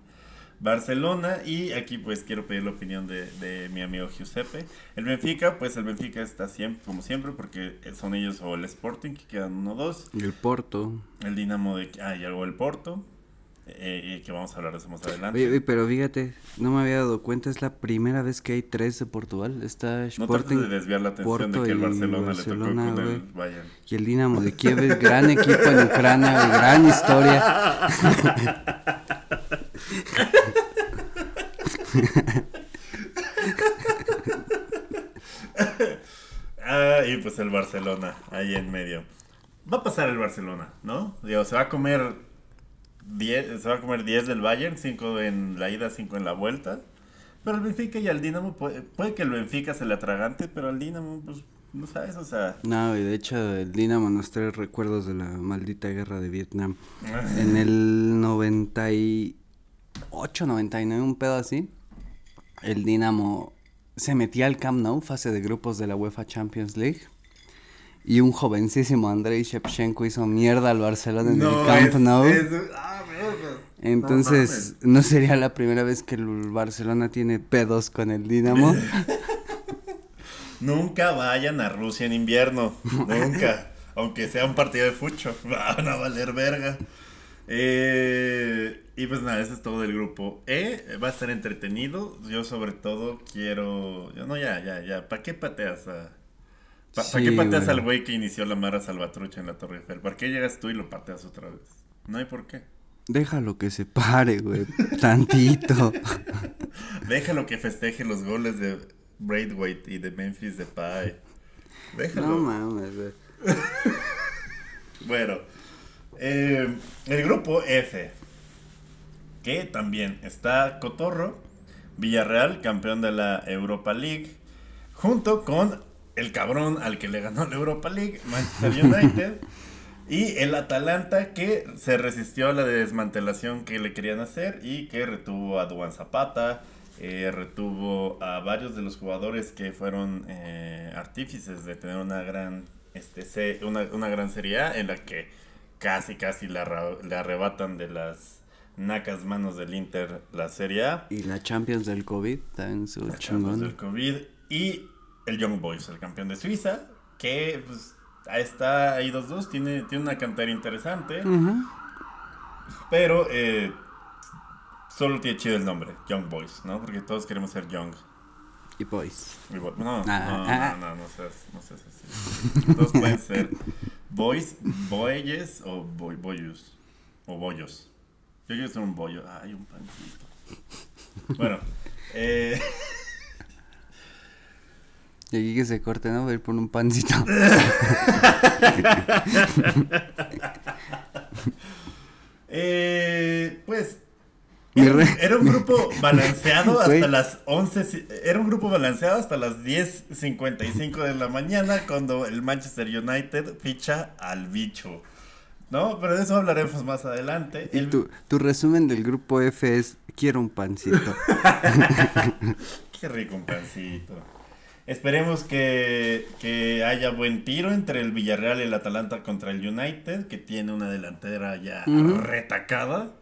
Barcelona. Y aquí, pues, quiero pedir la opinión de, de mi amigo Giuseppe. El Benfica, pues, el Benfica está siempre, como siempre, porque son ellos o el Sporting, que quedan 1-2. Y el Porto. El Dinamo de... Ah, y algo el Porto. Eh, y que vamos a hablar de eso más adelante. Oye, pero fíjate, no me había dado cuenta, es la primera vez que hay tres de Portugal. Está no Sporting trates de desviar la atención Porto de que el Barcelona, Barcelona, le tocó con el Bayern. y el Dinamo de Kiev, es gran equipo en Ucrania, gran historia. Ah, y pues el Barcelona, ahí en medio. Va a pasar el Barcelona, ¿no? Digo, se va a comer 10, se va a comer 10 del Bayern, 5 en la ida, 5 en la vuelta. Pero el Benfica y al Dinamo, puede, puede que el Benfica se le atragante, pero al Dinamo, pues, no sabes, o sea... No, y de hecho el Dinamo nos trae recuerdos de la maldita guerra de Vietnam. En el 98, 99, un pedo así, el Dinamo se metía al Camp Nou, fase de grupos de la UEFA Champions League. Y un jovencísimo Andrei Shevchenko hizo mierda al Barcelona en el Camp es- Nou. es- verga. Entonces, no, sería la primera vez que el Barcelona tiene pedos con el Dinamo. Nunca vayan a Rusia en invierno, nunca. aunque sea un partido de fucho, van a valer verga. Eh, y pues nada, eso es todo del grupo E. Va a estar entretenido. Yo sobre todo quiero... yo No, ya, ya, ya. ¿Para qué pateas a... ¿Para Sí, qué pateas güey. al güey que inició la Mara Salvatrucha en la Torre Eiffel? ¿Para qué llegas tú y lo pateas otra vez? No hay por qué. Déjalo que se pare, güey. Tantito. Déjalo que festeje los goles de Braithwaite y de Memphis Depay. Déjalo. No mames, güey. Bueno, eh, el grupo F, que también está Cotorro, Villarreal, campeón de la Europa League, junto con el cabrón al que le ganó la Europa League, Manchester United, y el Atalanta que se resistió a la desmantelación que le querían hacer y que retuvo a Duan Zapata, eh, retuvo a varios de los jugadores que fueron eh, artífices de tener una gran, este, se- una, una gran Serie A en la que casi, casi le, arra- le arrebatan de las nacas manos del Inter la Serie A. Y la Champions del COVID, también su Las Champions del COVID y el Young Boys, el campeón de Suiza, que pues está ahí 2-2, tiene, tiene una cantera interesante, pero eh, solo tiene chido el nombre, Young Boys, ¿no? Porque todos queremos ser Young. Y boys. Y bo- No, Ah. no, no, no, no seas, no seas así. Todos pueden ser boys, boyes o boy, boyus. O bollos. Yo quiero ser un bollo. Ay, un pancito. Bueno, eh, Y aquí que se corte, ¿no? Voy a ir por un pancito. eh, pues. Era, un- re- era un grupo balanceado hasta las 11. si- Era un grupo balanceado hasta las 10.55 de la mañana cuando el Manchester United ficha al bicho. ¿No? Pero de eso hablaremos más adelante. Y El- tu, tu resumen del grupo F es, quiero un pancito. Qué rico un pancito. Esperemos que, que haya buen tiro entre el Villarreal y el Atalanta contra el United, que tiene una delantera ya retacada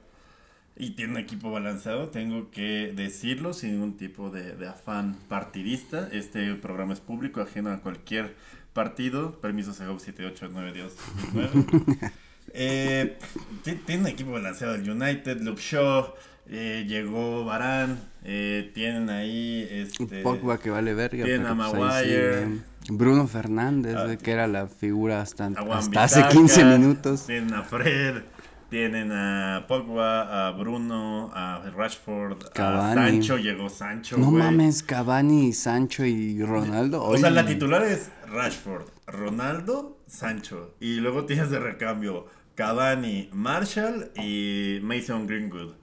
y tiene un equipo balanceado. Tengo que decirlo sin ningún tipo de, de afán partidista. Este programa es público, ajeno a cualquier partido. Permiso Segov 789219. Eh, ti- tiene un equipo balanceado el United, Luke Shaw, eh, llegó Barán, eh, tienen ahí este Pogba que vale verga. tiene pero a pues Maguire. sigue. Bruno Fernández, Ah, que era la figura hasta, a hasta hace Bissaka, 15 minutos. Tienen a Fred, tienen a Pogba, a Bruno, a Rashford, a Cavani. Sancho, llegó Sancho, No güey. mames, Cavani, Sancho y Ronaldo. O sea, la titular es Rashford, Ronaldo, Sancho. Y luego tienes de recambio Cavani, Marshall y Mason Greenwood.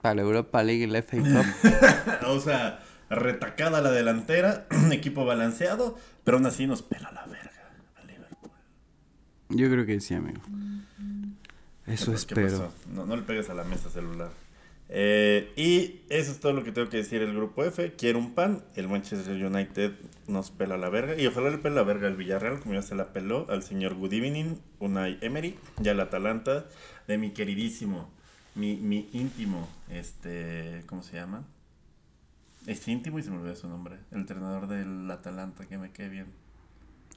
Para la Europa League y la FA Cup. o sea, retacada la delantera, un equipo balanceado, pero aún así nos pela la verga a Liverpool. Yo creo que sí, amigo. Eso ¿Qué espero. No, no le pegues a la mesa celular. Eh, y eso es todo lo que tengo que decir el grupo F. Quiero un pan. El Manchester United nos pela la verga. Y ojalá le pele la verga al Villarreal, como ya se la peló al señor Good Evening, Unai Emery, y al Atalanta de mi queridísimo, mi, mi íntimo, este, ¿cómo se llama? Es íntimo y se me olvidó su nombre. El entrenador del Atalanta, que me quede bien.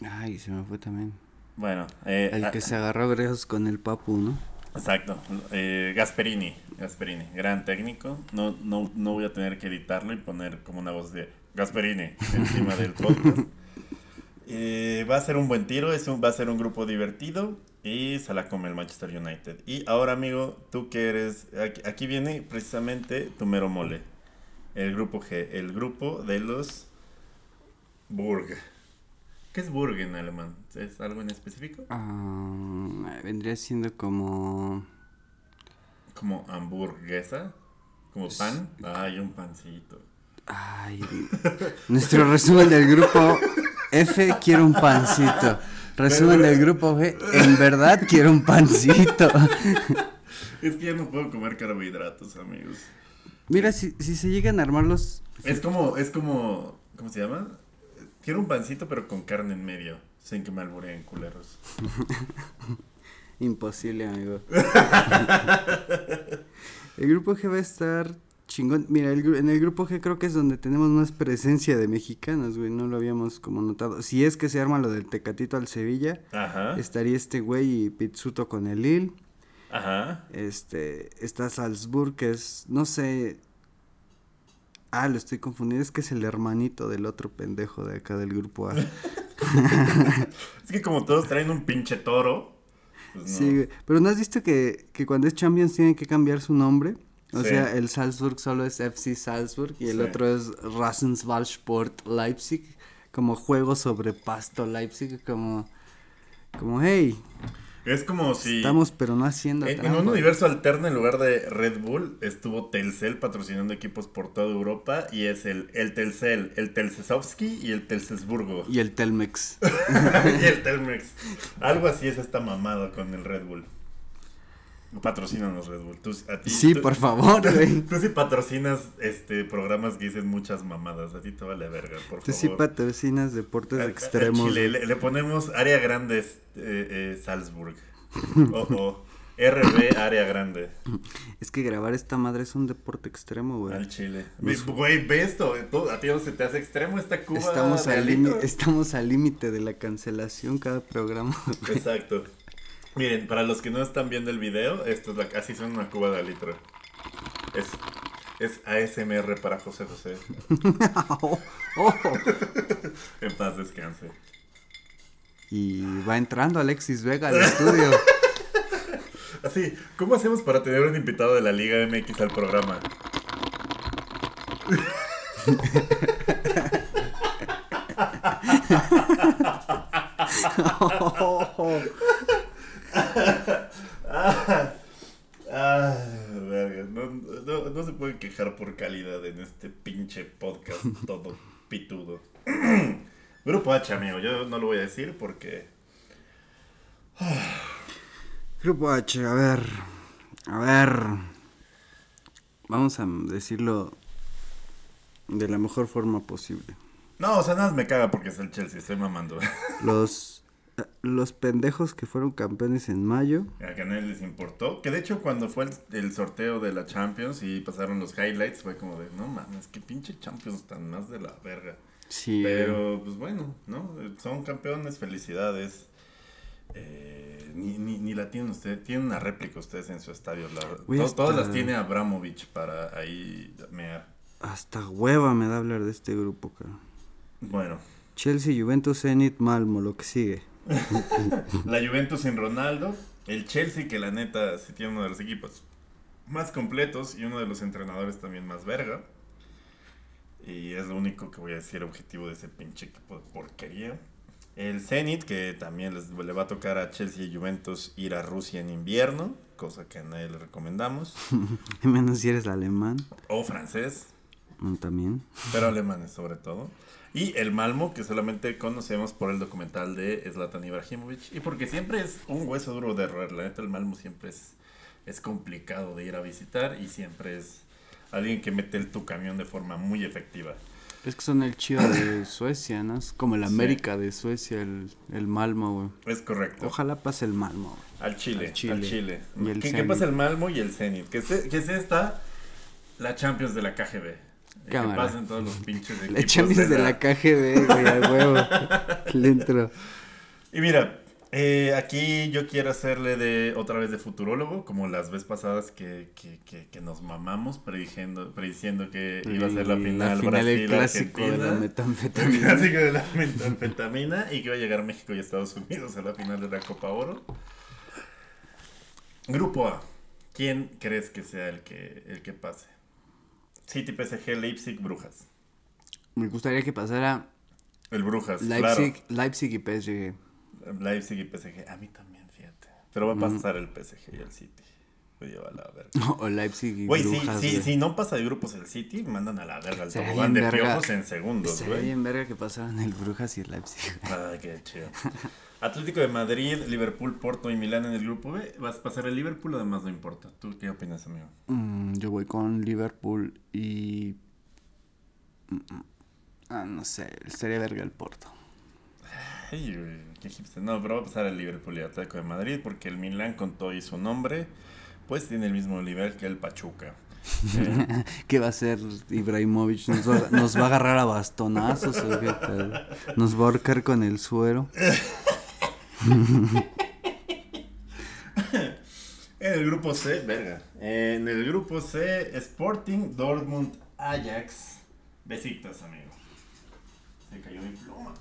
Ay, se me fue también. Bueno, eh, El ah, que se agarró gresos con el papu, ¿no? Exacto, eh, Gasperini, Gasperini, gran técnico. No, no, no voy a tener que editarlo y poner como una voz de Gasperini encima del podcast. Eh, va a ser un buen tiro, es un- va a ser un grupo divertido y se la come el Manchester United. Y ahora, amigo, tú que eres, aquí, aquí viene precisamente tu mero mole, el grupo G, el grupo de los Burg. ¿Qué es Burg en alemán? ¿Es algo en específico? Ah, vendría siendo como... Como hamburguesa, como pan. Ay, un pancito. Ay, nuestro resumen del grupo F, quiero un pancito. Resumen del grupo G, en verdad quiero un pancito. Es que ya no puedo comer carbohidratos, amigos. Mira, si, si se llegan a armar los... Es como, es como, ¿cómo se llama? Quiero un pancito pero con carne en medio, sin que me albureen culeros. Imposible, amigo. El grupo G va a estar Chingón. Mira, el en el grupo G creo que es donde tenemos más presencia de mexicanos, güey. No lo habíamos como notado. Si es que se arma lo del Tecatito al Sevilla, Ajá. estaría este güey y Pizzuto con el Lille. Ajá. Este, está Salzburg, que es, no sé. Ah, lo estoy confundiendo, es que es el hermanito del otro pendejo de acá del grupo A. Es que como todos traen un pinche toro. pues no. Sí, güey. Pero ¿no has visto que, que cuando es Champions tienen que cambiar su nombre? O Sí. sea, el Salzburg solo es FC Salzburg y el Sí. otro es Rasenballsport Leipzig, como juego sobre pasto Leipzig, como, como, hey, Es como si. estamos pero no haciendo En, en un universo alterno, en lugar de Red Bull, estuvo Telcel patrocinando equipos por toda Europa. Y es el, el Telcel, el Telsesovsky y el Telsesburgo. Y el Telmex. y el Telmex. Algo así es esta mamada con el Red Bull. Patrocínanos Red Bull. Tú, a ti- Sí, tú- por favor, güey. Tú sí patrocinas este programas que dicen muchas mamadas. A ti te vale verga, por Tú favor. sí patrocinas deportes al extremos. Chile, le, le ponemos área grande eh, eh, Salzburg. O, o RB área grande. Es que grabar esta madre es un deporte extremo, güey. Al Chile. Ve- Güey, ve esto. tú- ¿A ti no se te hace extremo esta cuba? Estamos al, límite, litro? estamos al límite de la cancelación cada programa. güey. Exacto. Miren, para los que no están viendo el video, esto es la, así son una cuba de litro. Es, es ASMR para José José. Oh, oh. En paz descanse. Y va entrando Alexis Vega al estudio. Así, ¿cómo hacemos para tener un invitado de la Liga MX al programa? Ah, verga. No, no- no se pueden quejar por calidad en este pinche podcast todo pitudo. Grupo H, amigo. Yo no lo voy a decir porque. Grupo H, a ver. A ver. Vamos a decirlo de la mejor forma posible. No, o sea, nada más me caga porque es el Chelsea. Estoy mamando. Los, los pendejos que fueron campeones en mayo. A que nadie les importó. Que de hecho, cuando fue el, el sorteo de la Champions y pasaron los highlights, fue como de, no mames, qué pinche Champions tan más de la verga. Sí. Pero, pues bueno, ¿no? Son campeones, felicidades. Eh, ni, ni, ni la tienen ustedes, tienen una réplica ustedes en su estadio. La, to- Todas las tiene Abramovich para ahí mear. Hasta hueva me da hablar de este grupo, cara. Bueno, Chelsea, Juventus, Zenit, Malmo, lo que sigue. La Juventus sin Ronaldo, el Chelsea que la neta sí tiene uno de los equipos más completos y uno de los entrenadores también más verga. Y es lo único que voy a decir objetivo de ese pinche equipo de porquería. El Zenit, que también les, le va a tocar a Chelsea y Juventus ir a Rusia en invierno, cosa que a nadie le recomendamos. Menos si eres alemán. O francés, mm, También. pero alemanes sobre todo. Y el Malmo, que solamente conocemos por el documental de Zlatan Ibrahimovic. Y porque siempre es un hueso duro de roer. La neta, el Malmo siempre es, es complicado de ir a visitar y siempre es alguien que mete el, tu camión de forma muy efectiva. Es que son el chido de Suecia, ¿no? Es como el Sí. América de Suecia, el, el Malmo, güey. Es correcto. Ojalá pase el Malmo. güey. Al Chile, Al Chile. al Chile. Y el ¿Qué, qué Zenit. pasa el Malmo y el Zenit? Que, se, que es esta, la Champions de la KGB. Y que Cámara. pasen todos los pinches Le equipos echamos de la KGB, güey, a huevo. Le. Y mira, eh, aquí yo quiero hacerle de otra vez de futurólogo, como las veces pasadas que, que, que, que nos mamamos prediciendo, prediciendo que iba a ser la final, el Brasil, clásico de la Argentina. El metanfetamina. clásico de la metanfetamina y que iba a llegar México y Estados Unidos a la final de la Copa Oro. Grupo A. ¿Quién crees que sea el que, el que pase? City, PSG, Leipzig, Brujas. Me gustaría que pasara El Brujas, Leipzig, Leipzig y PSG. claro. Leipzig y PSG. A mí también, fíjate. Pero va a pasar el PSG y el City. Voy a llevar a la verga. O Leipzig y Güey, si, Brujas, si, güey. si no pasa de grupos el City, mandan a la verga al tobogán de verga. piojos en segundos, güey. bien verga que pasaran el Brujas y el Leipzig. Ay, qué chido. Atlético de Madrid, Liverpool, Porto y Milán en el grupo B. ¿Vas a pasar el Liverpool o además no importa? ¿Tú qué opinas, amigo? Mm, yo voy con Liverpool y... Mm, mm. Ah, no sé, sería verga el Porto. Ay, güey, qué hipster. No, pero va a pasar el Liverpool y Atlético de Madrid porque el Milán con todo y su nombre, pues tiene el mismo nivel que el Pachuca. Eh, ¿Qué va a hacer Ibrahimovic? ¿Nos va, nos va a agarrar a bastonazos o qué tal? ¿Nos va a ahorcar con el suero? en el grupo C, verga. En el grupo C, Sporting, Dortmund, Ajax. Besitos, amigo. Se cayó mi pluma.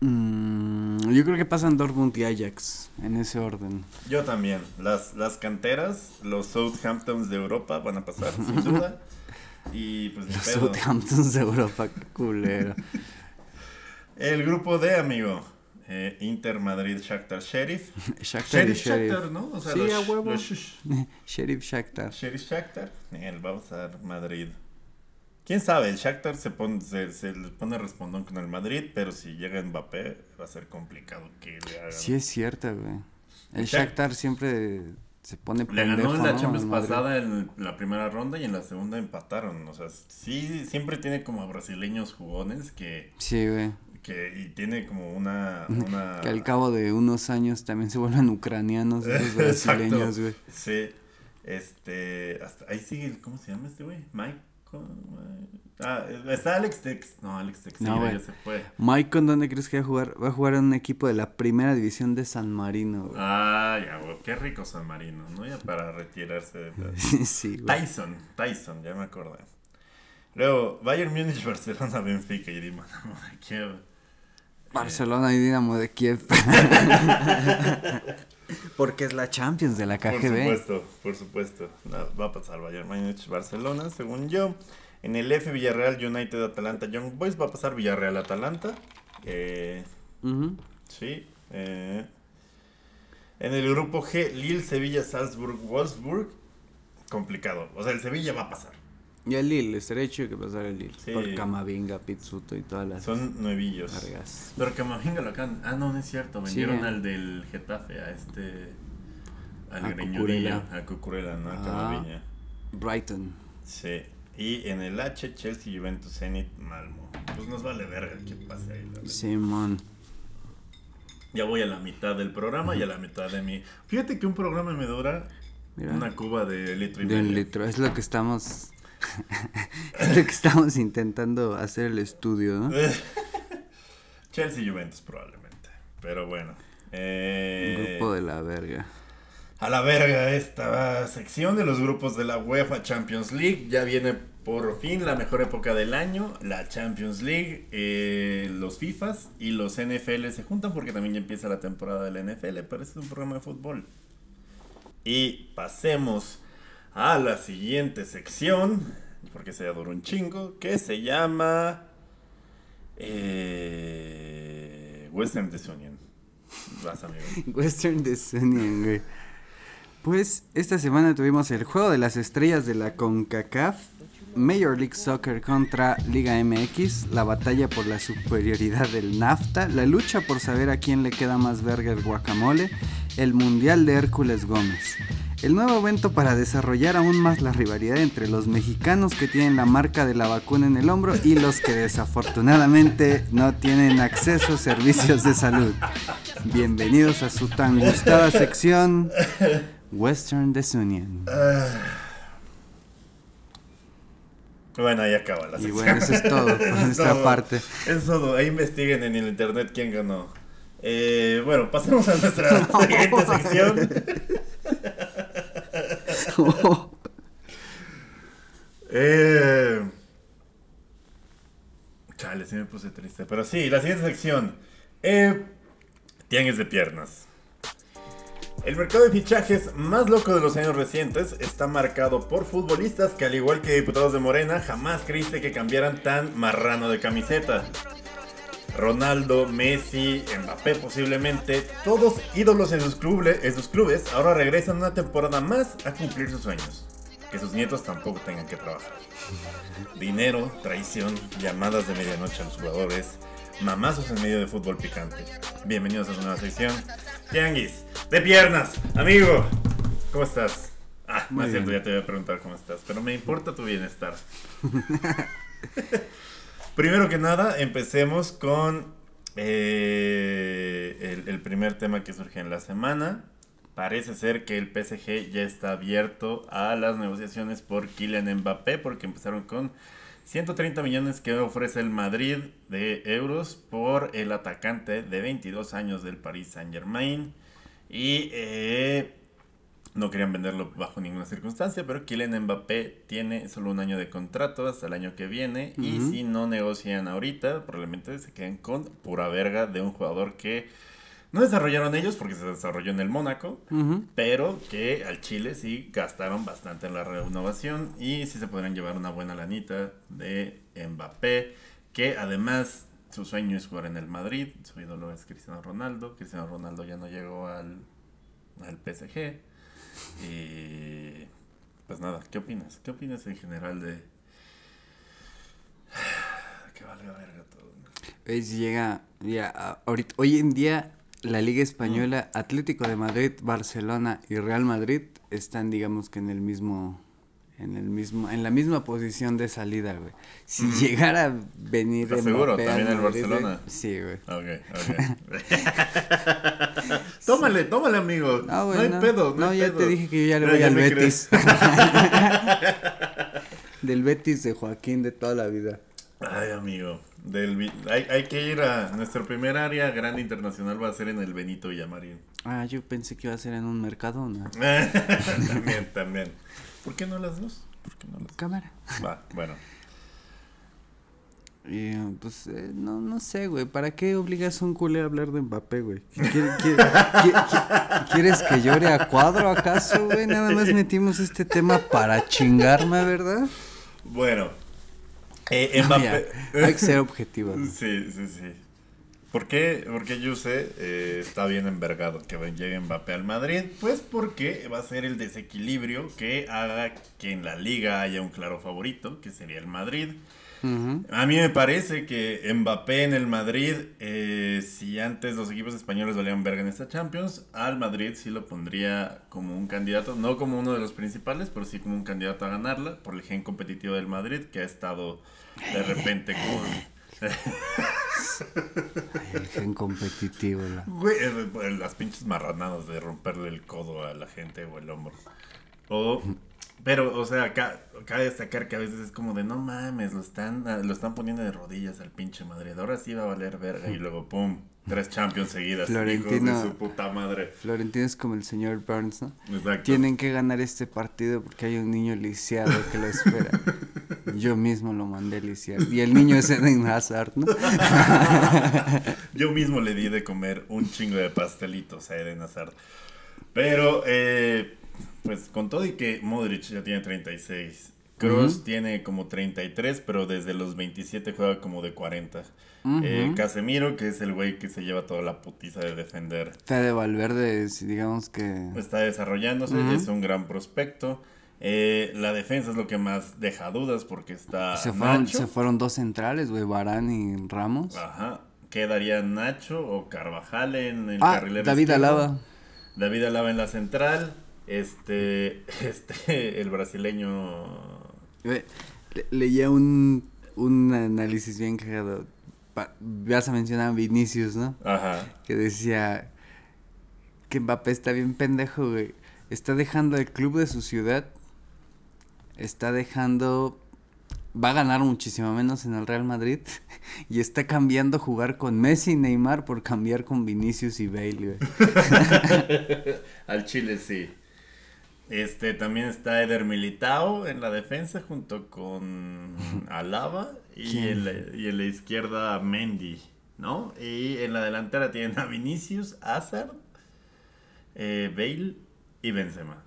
Mm, yo creo que pasan Dortmund y Ajax en ese orden. Yo también. Las, las canteras, los Southamptons de Europa van a pasar, sin duda. Y pues Los. Southamptons de Europa, culero. El grupo D, amigo. Eh, Inter, Madrid, Shakhtar, Sheriff. Shakhtar Sheriff, Sheriff. Shakhtar, ¿no? O sea, Sí, los, a huevo. los. Sheriff Shakhtar. Sheriff Shakhtar. Él vamos a dar Madrid. ¿Quién sabe? El Shakhtar se pone, se, se le pone respondón con el Madrid, pero si llega Mbappé va a ser complicado que le hagan. Sí es cierto, güey. El El Shak- Shakhtar siempre se pone Le ganó en la ¿no? Champions pasada en la primera ronda y en la segunda empataron. O sea, sí, siempre tiene como brasileños jugones que, Sí, güey. Que y tiene como una... una... Que al cabo de unos años también se vuelven ucranianos esos brasileños, güey. Sí, este, hasta ahí sigue, el- ¿cómo se llama este güey? Mike. Ah, está Alex Tex. No, Alex Tex No, ya se fue. Mike, ¿con dónde crees que va a jugar? Va a jugar en un equipo de la primera división de San Marino, güey. Ah, ya, güey, qué rico San Marino, ¿no? Ya para retirarse de sí, güey. Tyson, Tyson, ya me acordé. Luego, Bayern Múnich, Barcelona, Benfica y de Kiev. Barcelona y Dinamo de Kiev. Porque es la Champions de la Por KGB. supuesto, por supuesto. Va a pasar Bayern Múnich, Barcelona, según yo. En el F, Villarreal, United, Atalanta, Young Boys va a pasar Villarreal, Atalanta. Eh, sí. eh. En el grupo G, Lille, Sevilla, Salzburg, Wolfsburg. Complicado. O sea, el Sevilla va a pasar. Y el Lille, estaría chido que pasara el Lille. Sí. Por Camavinga, Pizzuto y todas las Son nuevillos. largas. Pero Camavinga lo acaban. Ah, no, no es cierto. Vendieron Sí. al del Getafe, a este. Al A greñudillo, Cucurella. A Cucurella, no a Ah. Camavinga. Brighton. Sí. Y en el H, Chelsea, Juventus, Zenit, Malmo. Pues nos vale verga que pase ahí. la verdad. Simón. Ya voy a la mitad del programa y a la mitad de mi. Fíjate que un programa me dura Mira. una cuba de litro y De un medio. litro. Es lo que estamos. es lo que estamos intentando hacer el estudio, ¿no? Chelsea, Juventus, probablemente. Pero bueno. Eh, grupo de la verga. A la verga esta sección de los grupos de la UEFA Champions League. Ya viene por fin la mejor época del año, la Champions League. eh, los FIFAs y los NFL se juntan porque también ya empieza la temporada de la NFL. Pero este es un programa de fútbol. Y pasemos a la siguiente sección, porque se adoró un chingo, que se llama eh, Western Desunion. Vas, amigo. Western Desunion, güey. Pues esta semana tuvimos el juego de las estrellas de la CONCACAF, Major League Soccer contra Liga MX, la batalla por la superioridad del NAFTA, la lucha por saber a quién le queda más verga el guacamole, el Mundial de Hércules Gómez. El nuevo evento para desarrollar aún más la rivalidad entre los mexicanos que tienen la marca de la vacuna en el hombro y los que desafortunadamente no tienen acceso a servicios de salud. Bienvenidos a su tan gustada sección Western Desunion. Bueno, ahí acaba la Y sección. bueno, eso es todo por Eso nuestra todo. parte. Eso es todo. Ahí investiguen en el internet quién ganó. Eh, bueno, pasemos a nuestra siguiente sección. Eh, chale, sí me puse triste. Pero sí, la siguiente sección. Eh, de piernas. El mercado de fichajes más loco de los años recientes está marcado por futbolistas que al igual que diputados de Morena jamás creíste que cambiaran tan marrano de camiseta. Ronaldo, Messi, Mbappé posiblemente, todos ídolos en sus, clubes, en sus clubes, ahora regresan una temporada más a cumplir sus sueños. Que sus nietos tampoco tengan que trabajar. Dinero, traición, llamadas de medianoche a los jugadores, mamazos en medio de fútbol picante. Bienvenidos a su nueva sección. Tianguis, de piernas, amigo. ¿Cómo estás? Ah, no es cierto, ya te voy a preguntar cómo estás, pero me importa tu bienestar. Primero que nada, empecemos con eh, el, primer tema que surge en la semana. parece ser que el PSG ya está abierto a las negociaciones por Kylian Mbappé porque empezaron con 130 millones que ofrece el Madrid de euros por el atacante de 22 años del Paris Saint Germain. Y eh, no querían venderlo bajo ninguna circunstancia, pero Kylian Mbappé tiene solo un año de contrato hasta el año que viene. Y si no negocian ahorita, probablemente se queden con pura verga de un jugador que no desarrollaron ellos porque se desarrolló en el Mónaco pero que al Chile sí gastaron bastante en la renovación y sí se podrían llevar una buena lanita de Mbappé, que además su sueño es jugar en el Madrid, su ídolo es Cristiano Ronaldo, Cristiano Ronaldo ya no llegó al, al PSG y pues nada, ¿qué opinas? ¿Qué opinas en general de que valga verga todo? Es, llega, ya, ahorita, hoy en día la Liga Española, Atlético de Madrid, Barcelona y Real Madrid están, digamos que en el mismo, en el mismo, en la misma posición de salida, güey. Si llegara a venir ¿Estás seguro? Mbappé al ¿También el Barcelona? Sí, güey. Ok, ok. tómale, tómale, amigo. No, hay no. pedo, no, No, hay ya pedo. te dije que yo ya le voy al me Betis. Del Betis de Joaquín de toda la vida. Ay, amigo. Del, hay, hay que ir a nuestro primer área grande internacional va a ser en el Benito Villamarín. Ah, yo pensé que iba a ser en un mercado, ¿no? también, también. ¿Por qué no las dos? ¿Por qué no las Cámara. Va, bueno. Y eh, pues eh, no, no sé, güey. ¿Para qué obligas a un culé a hablar de Mbappé, güey? ¿Quiere- quiere- qui- qui- ¿Quieres que llore a cuadro acaso, güey? Nada más metimos este tema para chingarme, ¿verdad? Bueno. Eh, Mbappé. hay que ser objetivos. ¿no? Sí, sí, sí. ¿Por qué, por qué Yuse eh, está bien envergado que llegue Mbappé al Madrid? Pues porque va a ser el desequilibrio que haga que en la liga haya un claro favorito, que sería el Madrid. A mí me parece que Mbappé en el Madrid, eh, si antes los equipos españoles valían verga en esta Champions, al Madrid sí lo pondría como un candidato, no como uno de los principales, pero sí como un candidato a ganarla, por el gen competitivo del Madrid, que ha estado de repente con... El gen competitivo, la... Güey, eh, las pinches marranadas de romperle el codo a la gente o el hombro. O, pero, o sea, acá, cabe destacar que a veces es como de no mames, lo están, ah, lo están poniendo de rodillas al pinche Madrid. Ahora sí va a valer verga y luego pum, tres champions seguidas. hijos Florentino- de su puta madre. Florentino es como el señor Burns, ¿no? Exacto. Tienen que ganar este partido porque hay un niño lisiado que lo espera. Yo mismo lo mandé a lisiar. Y el niño es Eden Hazard, ¿no? Yo mismo le di de comer un chingo de pastelitos a Eden Hazard. Pero, eh, pues con todo y que Modric ya tiene 36, Kroos Ujú. tiene como 33, pero desde los 27 juega como de 40. Ujú. Eh, Casemiro, que es el güey que se lleva toda la putiza de defender, Fede Valverde, si digamos que... está desarrollándose, Ujú. es un gran prospecto. Eh, la defensa es lo que más deja dudas porque está Se fueron, Nacho. se fueron dos centrales, güey, Barán y Ramos. Ajá. Quedaría Nacho o Carvajal en el Ah, carrilero David izquierdo. Alaba. David Alaba en la central. Este, este, el brasileño. Le- leía un, un análisis bien cagado. Vas a mencionar a Vinicius, ¿no? Ajá. Que decía que Mbappé está bien pendejo, güey. Está dejando el club de su ciudad. Está dejando... Va a ganar muchísimo menos en el Real Madrid. Y está cambiando jugar con Messi y Neymar por cambiar con Vinicius y Bale. Al Chile sí. Este, también está Eder Militao en la defensa junto con Alaba y en, la, y en la izquierda Mendy, ¿no? Y en la delantera tienen a Vinicius, Hazard, eh, Bale y Benzema.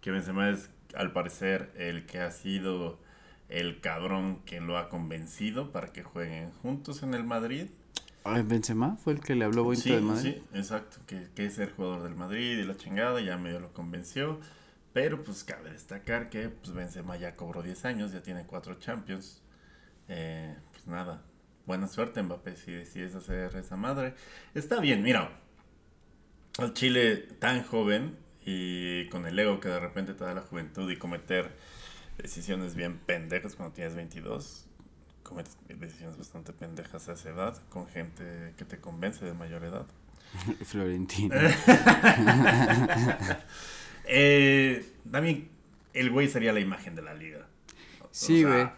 Que Benzema es al parecer el que ha sido el cabrón que lo ha convencido para que jueguen juntos en el Madrid. Benzema fue el que le habló bonito Sí, Madrid. sí, exacto, que, que es el jugador del Madrid y la chingada, ya medio lo convenció. Pero pues cabe destacar que pues Benzema ya cobró 10 años, ya tiene 4 Champions. Eh, pues nada, buena suerte Mbappé si decides hacer esa madre. Está bien, mira, al Chile tan joven y con el ego que de repente te da la juventud y cometer decisiones bien pendejas cuando tienes 22, cometes decisiones bastante pendejas a esa edad con gente que te convence de mayor edad. Florentino. Eh, también el güey sería la imagen de la liga. O Sí, güey.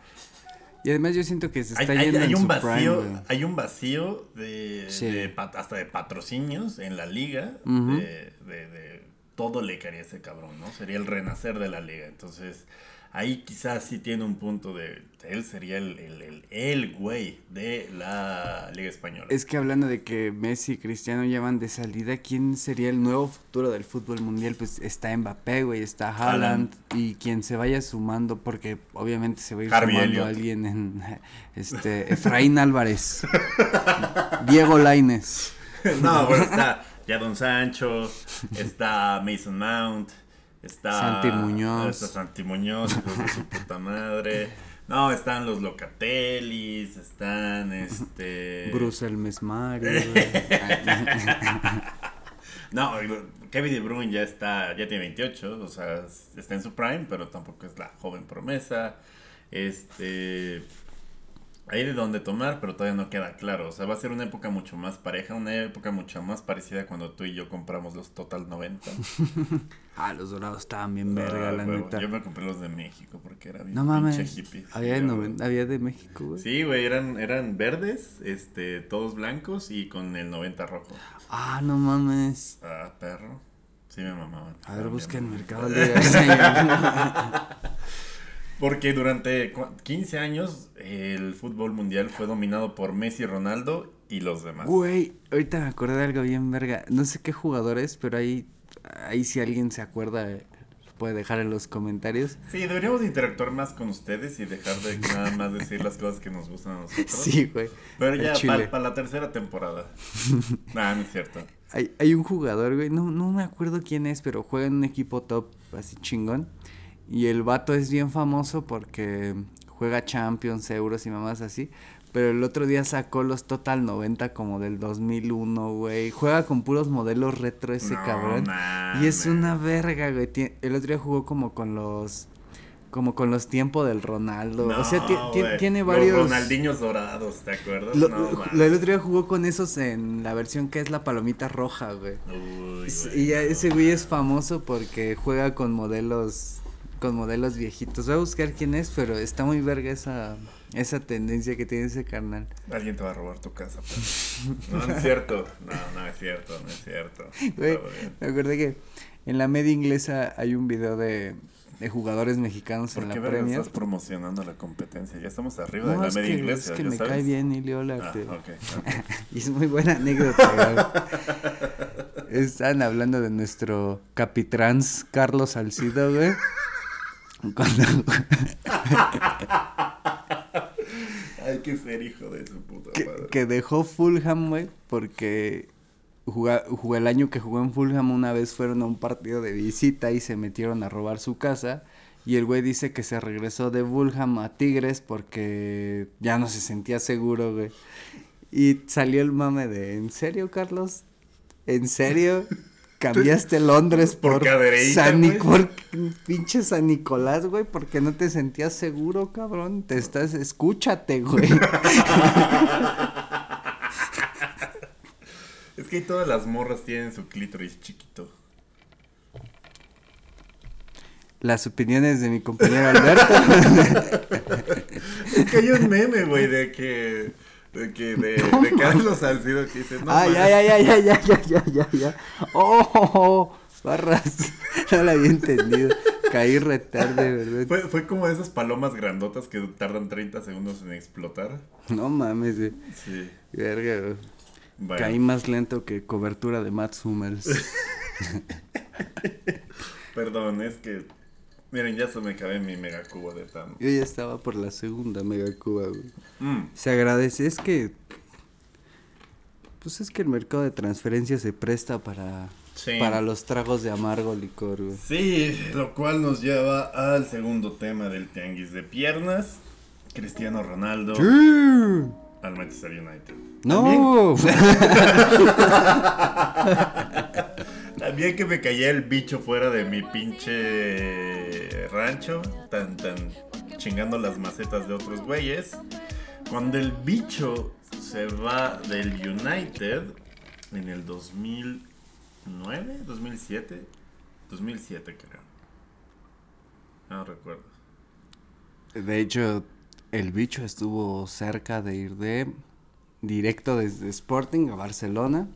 Y además yo siento que se está hay- yendo hay en un su vacío, prime, hay un vacío de, Sí. de pat- hasta de patrocinios en la liga. De- de- todo le caería a ese cabrón, ¿no? Sería el renacer de la liga. Entonces, ahí quizás sí tiene un punto de. Él sería el, el, el, el güey de la liga española. Es que hablando de que Messi y Cristiano ya van de salida, ¿quién sería el nuevo futuro del fútbol mundial? Pues está Mbappé, güey, está Haaland, y quien se vaya sumando, porque obviamente se va a ir Harvey sumando Elliott. alguien en este Efraín Álvarez, Diego Laines. no, bueno, está Jadon Sancho, está Mason Mount, está. Santi Muñoz. Está Santi Muñoz, de su puta madre. No, están los Locatellis, están este. Bruce el Mesmario. No, Kevin De Bruyne ya está, ya tiene 28, o sea, está en su prime, pero tampoco es la joven promesa. Este, hay de dónde tomar, pero todavía no queda claro. O sea, va a ser una época mucho más pareja, una época mucho más parecida a cuando tú y yo compramos los Total 90. ah, los dorados estaban bien verga, Ah, la huevo, neta. Yo me compré los de México porque era bien No pinche mames. hippie. Sí, Había de, noven- había de México, güey. Sí, güey, eran, eran verdes, este, todos blancos y con el 90 rojo. Ah, no mames. Ah, perro. Sí me mamaban. A ver, busca bien Mercado bonitos. Porque durante cu- 15 años el fútbol mundial fue dominado por Messi, Ronaldo y los demás. Güey, ahorita me acordé de algo bien verga. No sé qué jugador es, pero ahí, ahí si alguien se acuerda, puede dejar en los comentarios. Sí, deberíamos interactuar más con ustedes y dejar de nada más decir las cosas que nos gustan a nosotros. Sí, güey. Pero ya para la tercera temporada. nah, no es cierto. Hay, hay un jugador, güey, no, no me acuerdo quién es, pero juega en un equipo top así chingón. Y el vato es bien famoso porque juega Champions, Euros y mamás así. Pero el otro día sacó los Total 90 como del 2001, güey. Juega con puros modelos retro ese No cabrón. Y es una verga, güey. El otro día jugó como con los... Como con los tiempos del Ronaldo. o sea, tiene Los varios... Ronaldinhos dorados, ¿te acuerdas? Lo- no, lo- mames. el otro día jugó con esos en la versión que es la palomita roja, güey. Uy, güey, Y ya no. ese güey es famoso porque juega con modelos con modelos viejitos. Voy a buscar quién es, pero está muy verga esa esa tendencia que tiene ese carnal. Alguien te va a robar tu casa, pero... No, no es cierto. No, no es cierto, no es cierto. Güey, me acordé que en la media inglesa hay un video de, de jugadores mexicanos ¿Por en qué la Premier. estás promocionando la competencia? Ya estamos arriba de la media que, inglesa, es que ¿ya me sabes? cae bien Iliola. Ah, te- ok, ok. Y es muy buena anécdota, güey. Están hablando de nuestro capitrans Carlos Salcido, güey. Cuando, Hay que ser hijo de su puta madre. que dejó Fulham, güey, porque jugó el año que jugó en Fulham una vez fueron a un partido de visita y se metieron a robar su casa. Y el güey dice que se regresó de Fulham a Tigres porque ya no se sentía seguro, güey. Y salió el mame de, ¿en serio, Carlos? ¿En serio? ¿Cambiaste Londres Por por, cadereita, San. Nic- por pinche San Nicolás, güey? Porque no te sentías seguro, cabrón. Te estás, escúchate, güey. Es que todas las morras tienen su clítoris chiquito. Las opiniones de mi compañero Alberto. Es que hay un meme, güey, de que... De que de, de Carlos Salcido que dice... No, Ay, mames, ay, ay, ay, ay, ay, ay, ay, ay, ay. Oh, oh, oh, barras. No la había entendido. Caí retarde, ¿verdad? Fue, fue como esas palomas grandotas que tardan 30 segundos en explotar. No mames, güey. Sí. Verga, güey. Bueno. Caí más lento que cobertura de Matt Hummels. Perdón, es que... Miren, ya se me acabé mi mega cubo de tan... Yo ya estaba por la segunda mega cuba, güey. Mm. Se agradece, es que. Pues es que el mercado de transferencias se presta para. Sí. Para los tragos de amargo licor, güey. Sí, lo cual nos lleva al segundo tema del tianguis de piernas. Cristiano Ronaldo al Manchester United. ¡No! También que me caía el bicho fuera de mi pinche rancho, tan tan chingando las macetas de otros güeyes. Cuando el bicho se va del United, en el 2009, 2007, 2007 creo. No recuerdo. De hecho, el bicho estuvo cerca de ir de directo desde Sporting a Barcelona.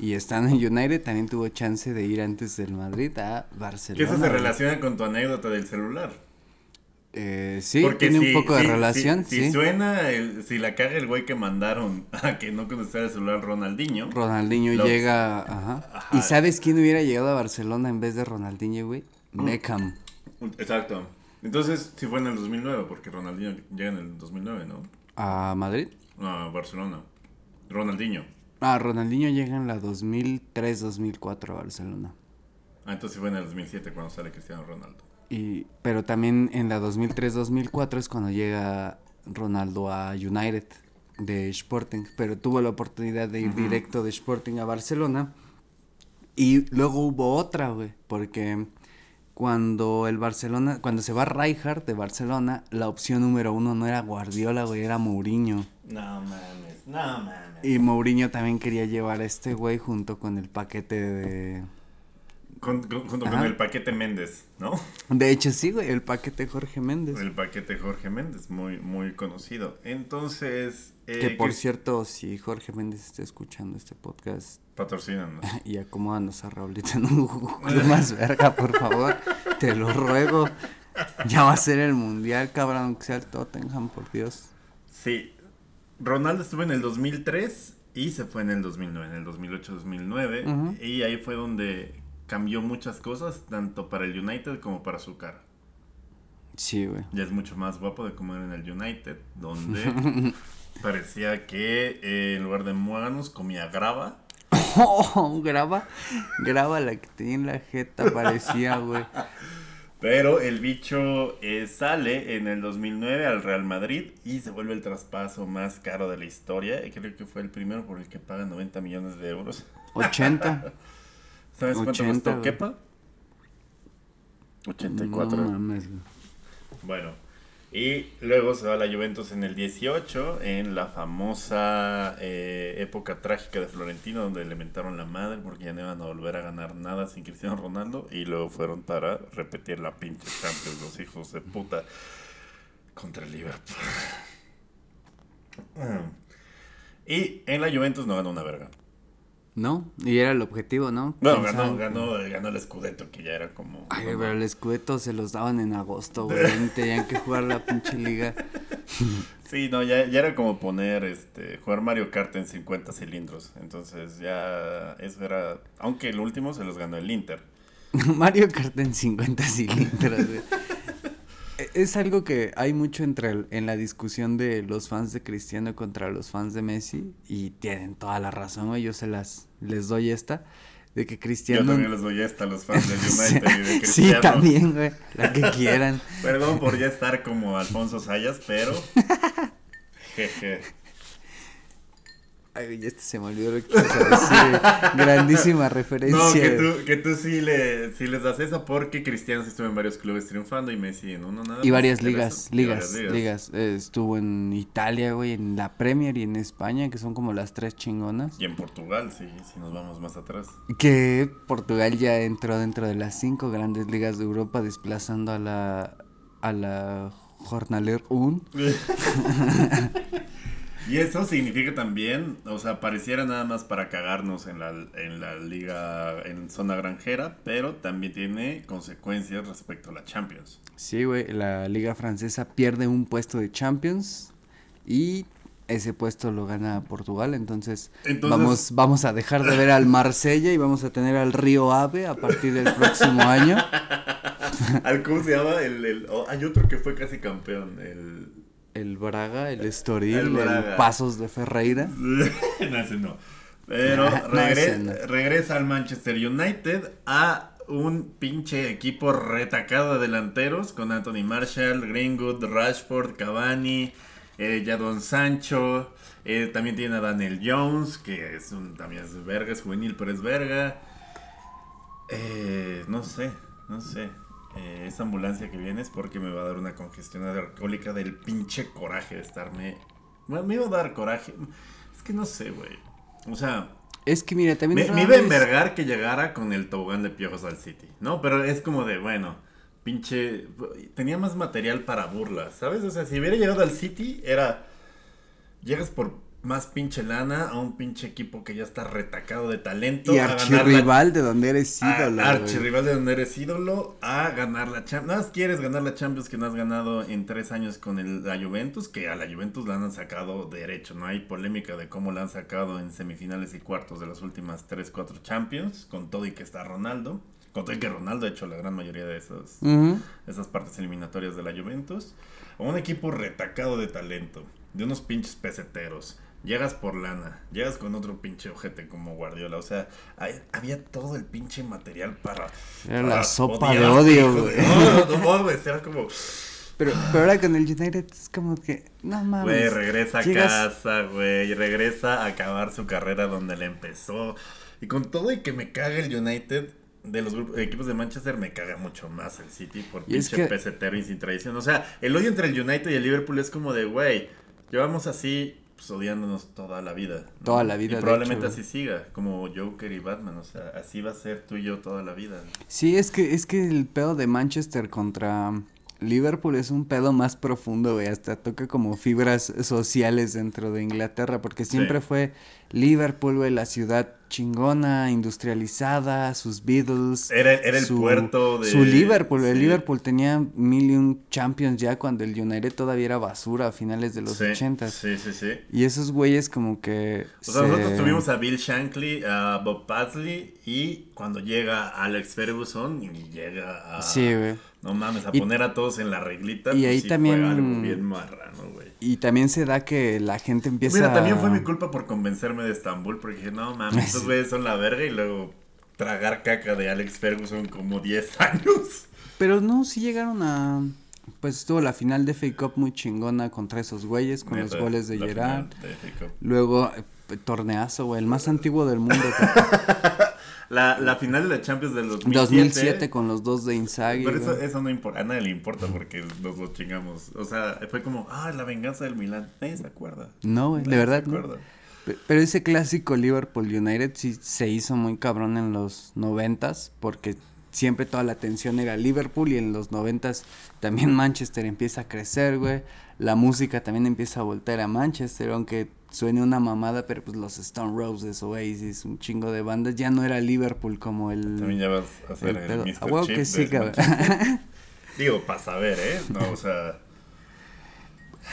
Y estando en United también tuvo chance de ir antes del Madrid a Barcelona. Que eso se relaciona con tu anécdota del celular. Eh, sí, Porque tiene si- un poco de si- relación, si. Si suena, el, si la caga el güey que mandaron a que no contestara el celular Ronaldinho. Ronaldinho Los- llega, ajá. Ajá. ¿Y sabes quién hubiera llegado a Barcelona en vez de Ronaldinho, güey? Mm. Beckham. Exacto. Entonces, sí fue en el 2009, porque Ronaldinho llega en el 2009, ¿no? ¿A Madrid? No, a Barcelona. Ronaldinho. Ah, Ronaldinho llega en la 2003-2004 a Barcelona. Ah, entonces fue en el 2007 cuando sale Cristiano Ronaldo. Y, pero también en la 2003-2004 es cuando llega Ronaldo a United de Sporting, pero tuvo la oportunidad de ir directo de Sporting a Barcelona. Y luego hubo otra, güey, porque cuando el Barcelona, cuando se va Rijkaard de Barcelona, la opción número uno no era Guardiola, güey, era Mourinho. No mames, no mames. Y Mourinho también quería llevar a este güey junto con el paquete de... Con- con- junto con el paquete Méndez, ¿no? De hecho, sí, güey, el paquete Jorge Méndez. El paquete Jorge Méndez, muy, muy conocido. Entonces, eh, Que por ¿qué- cierto, si Jorge Méndez está escuchando este podcast patrocínanos. y acomódanos a Raulito en un Google más verga, por favor, te lo ruego. Ya va a ser el mundial, cabrón, aunque sea el Tottenham, por Dios. Sí, Ronaldo estuvo en el 2003 y se fue en el 2009, en el 2008-2009. Ujú. Y ahí fue donde cambió muchas cosas, tanto para el United como para su cara. Sí, güey. Ya es mucho más guapo de como era en el United, donde parecía que eh, en lugar de muéganos comía grava. Graba, graba la que tenía en la jeta, parecía, güey. Pero el bicho eh, sale en el 2009 al Real Madrid y se vuelve el traspaso más caro de la historia. Creo que fue el primero por el que paga 90 millones de euros. 80. ¿Sabes cuánto 80, costó. Kepa? 84. No mames. Bueno, y luego se va la Juventus en el 18, en la famosa eh, época trágica de Florentino, donde le mentaron la madre porque ya no iban a volver a ganar nada sin Cristiano Ronaldo. Y luego fueron para repetir la pinche Champions, los hijos de puta, contra el Liverpool. Y en la Juventus no ganó una verga. ¿No? Y era el objetivo, ¿no? Bueno, ganó, ganó, ganó el Scudetto, que ya era como... Ay, no, pero el escudeto se los daban en agosto, güey. Tenían que jugar la pinche liga. Sí, no, ya, ya era como poner, este, jugar Mario Kart en 50 cilindros. Entonces ya eso era, aunque el último se los ganó el Inter. Mario Kart en 50 cilindros, güey. Es algo que hay mucho entre el- en la discusión de los fans de Cristiano contra los fans de Messi y tienen toda la razón, güey. Yo se las les doy esta de que Yo Cristiano también les doy esta a los fans del United y de sí, Cristiano. también, güey, la que quieran. Perdón por ya estar como Alfonso Sayas, pero... Jeje. Ay, este se me olvidó lo que decir. Grandísima referencia. No, que tú, que tú sí, le, sí les das esa porque Cristiano estuvo en varios clubes triunfando y Messi en uno nada Y varias ¿Qué ligas, ligas, ligas. Eh, estuvo en Italia, güey, en la Premier y en España, que son como las tres chingonas. Y en Portugal, sí, si nos vamos más atrás. Que Portugal ya entró dentro de las cinco grandes ligas de Europa, desplazando a la a la Jornaler 1. Y eso significa también, o sea, pareciera nada más para cagarnos en la, en la liga, en zona granjera, pero también tiene consecuencias respecto a la Champions. Sí, güey, la liga francesa pierde un puesto de Champions y ese puesto lo gana Portugal, entonces, Entonces- vamos vamos a dejar de ver al Marsella y vamos a tener al Río Ave a partir del próximo año. ¿Al cómo se llama? El, el- oh, hay otro que fue casi campeón, el... El Braga, el Estoril, El. Pasos de Ferreira. no, ese no. Pero regre- no. regresa al Manchester United a un pinche equipo retacado de delanteros con Anthony Marshall, Greenwood, Rashford, Cavani, eh, Jadon Sancho. eh, también tiene a Daniel Jones, que es un, también es verga, es juvenil, pero es verga. Eh, no sé, no sé. Eh, esa ambulancia que viene es porque me va a dar una congestión alcohólica del pinche coraje de estarme. Bueno, me iba a dar coraje. Es que no sé, güey. O sea, Es que mira, también... Me, me iba a envergar que llegara con el tobogán de piojos al City, ¿no? Pero es como de, bueno, pinche... Tenía más material para burlas, ¿sabes? O sea, si hubiera llegado al City, era... Llegas por más pinche lana a un pinche equipo que ya está retacado de talento. Y la- archirrival de donde eres ídolo. archirrival de donde eres ídolo a ganar la Champions. Nada más quieres ganar la Champions que no has ganado en tres años con el, la Juventus, que a la Juventus la han sacado derecho. No hay polémica de cómo la han sacado en semifinales y cuartos de las últimas tres, cuatro Champions, con todo y que está Ronaldo. Con todo y que Ronaldo ha hecho la gran mayoría de Ujú. esas partes eliminatorias de la Juventus. A un equipo retacado de talento, de unos pinches peseteros. Llegas por lana, llegas con otro pinche ojete como Guardiola. O sea, hay- había todo el pinche material para. Era para la sopa de odio, güey. No, no, no, era como. Pero, pero ahora con el United es como que, no mames. Güey, regresa a casa, güey. Regresa a acabar su carrera donde le empezó. Y con todo y que me caga el United, de los grupos- equipos de Manchester, me caga mucho más el City por Y es pinche que- pesetero y sin tradición. O sea, el odio entre el United y el Liverpool es como de, güey, llevamos así pues, odiándonos toda la vida. ¿no? Toda la vida, Y probablemente hecho, así siga, como Joker y Batman. O sea, así va a ser tú y yo toda la vida. Sí, es que, es que el pedo de Manchester contra Liverpool es un pedo más profundo, güey. Hasta toca como fibras sociales dentro de Inglaterra, porque siempre Sí. fue Liverpool, güey, la ciudad chingona, industrializada, sus Beatles. Era, era el su- puerto de. Su Liverpool, el. Liverpool tenía mil y un champions ya cuando el United todavía era basura a finales de los ochentas. Sí, sí, sí. Y esos güeyes como que... O sea, se- nosotros tuvimos a Bill Shankly, a Bob Paisley y cuando llega Alex Ferguson y llega a... Sí, güey. No mames, a Y- poner a todos en la reglita. y pues ahí sí también- Fue algo bien marrano, güey. Y también se da que la gente empieza Mira, también fue mi culpa por convencerme de Estambul porque dije, no mames, estos güeyes son la verga y luego tragar caca de Alex Ferguson como 10 años. Pero no, sí llegaron a... Pues estuvo la final de FA Cup muy chingona contra esos güeyes con los goles de Gerard. de. Luego, eh, torneazo, güey, el más antiguo del mundo. La, la final de la Champions del 2007. 2007 con los dos de Inzaghi. Pero eso, eso no importa, a nadie le importa porque nos lo chingamos. O sea, fue como, ah, la venganza del Milan. Nadie se acuerda. No, güey, de se verdad, ¿no? Pero ese clásico Liverpool United sí se hizo muy cabrón en los noventas porque siempre toda la atención era Liverpool y en los noventas también Manchester empieza a crecer, güey. La música también empieza a voltear a Manchester, aunque suene una mamada, pero pues los Stone Roses, Oasis, un chingo de bandas, ya no era Liverpool como el... También ya vas a hacer el el. Mr. Chip que de sí, cabrón. Digo, para saber, ¿eh? No, o sea,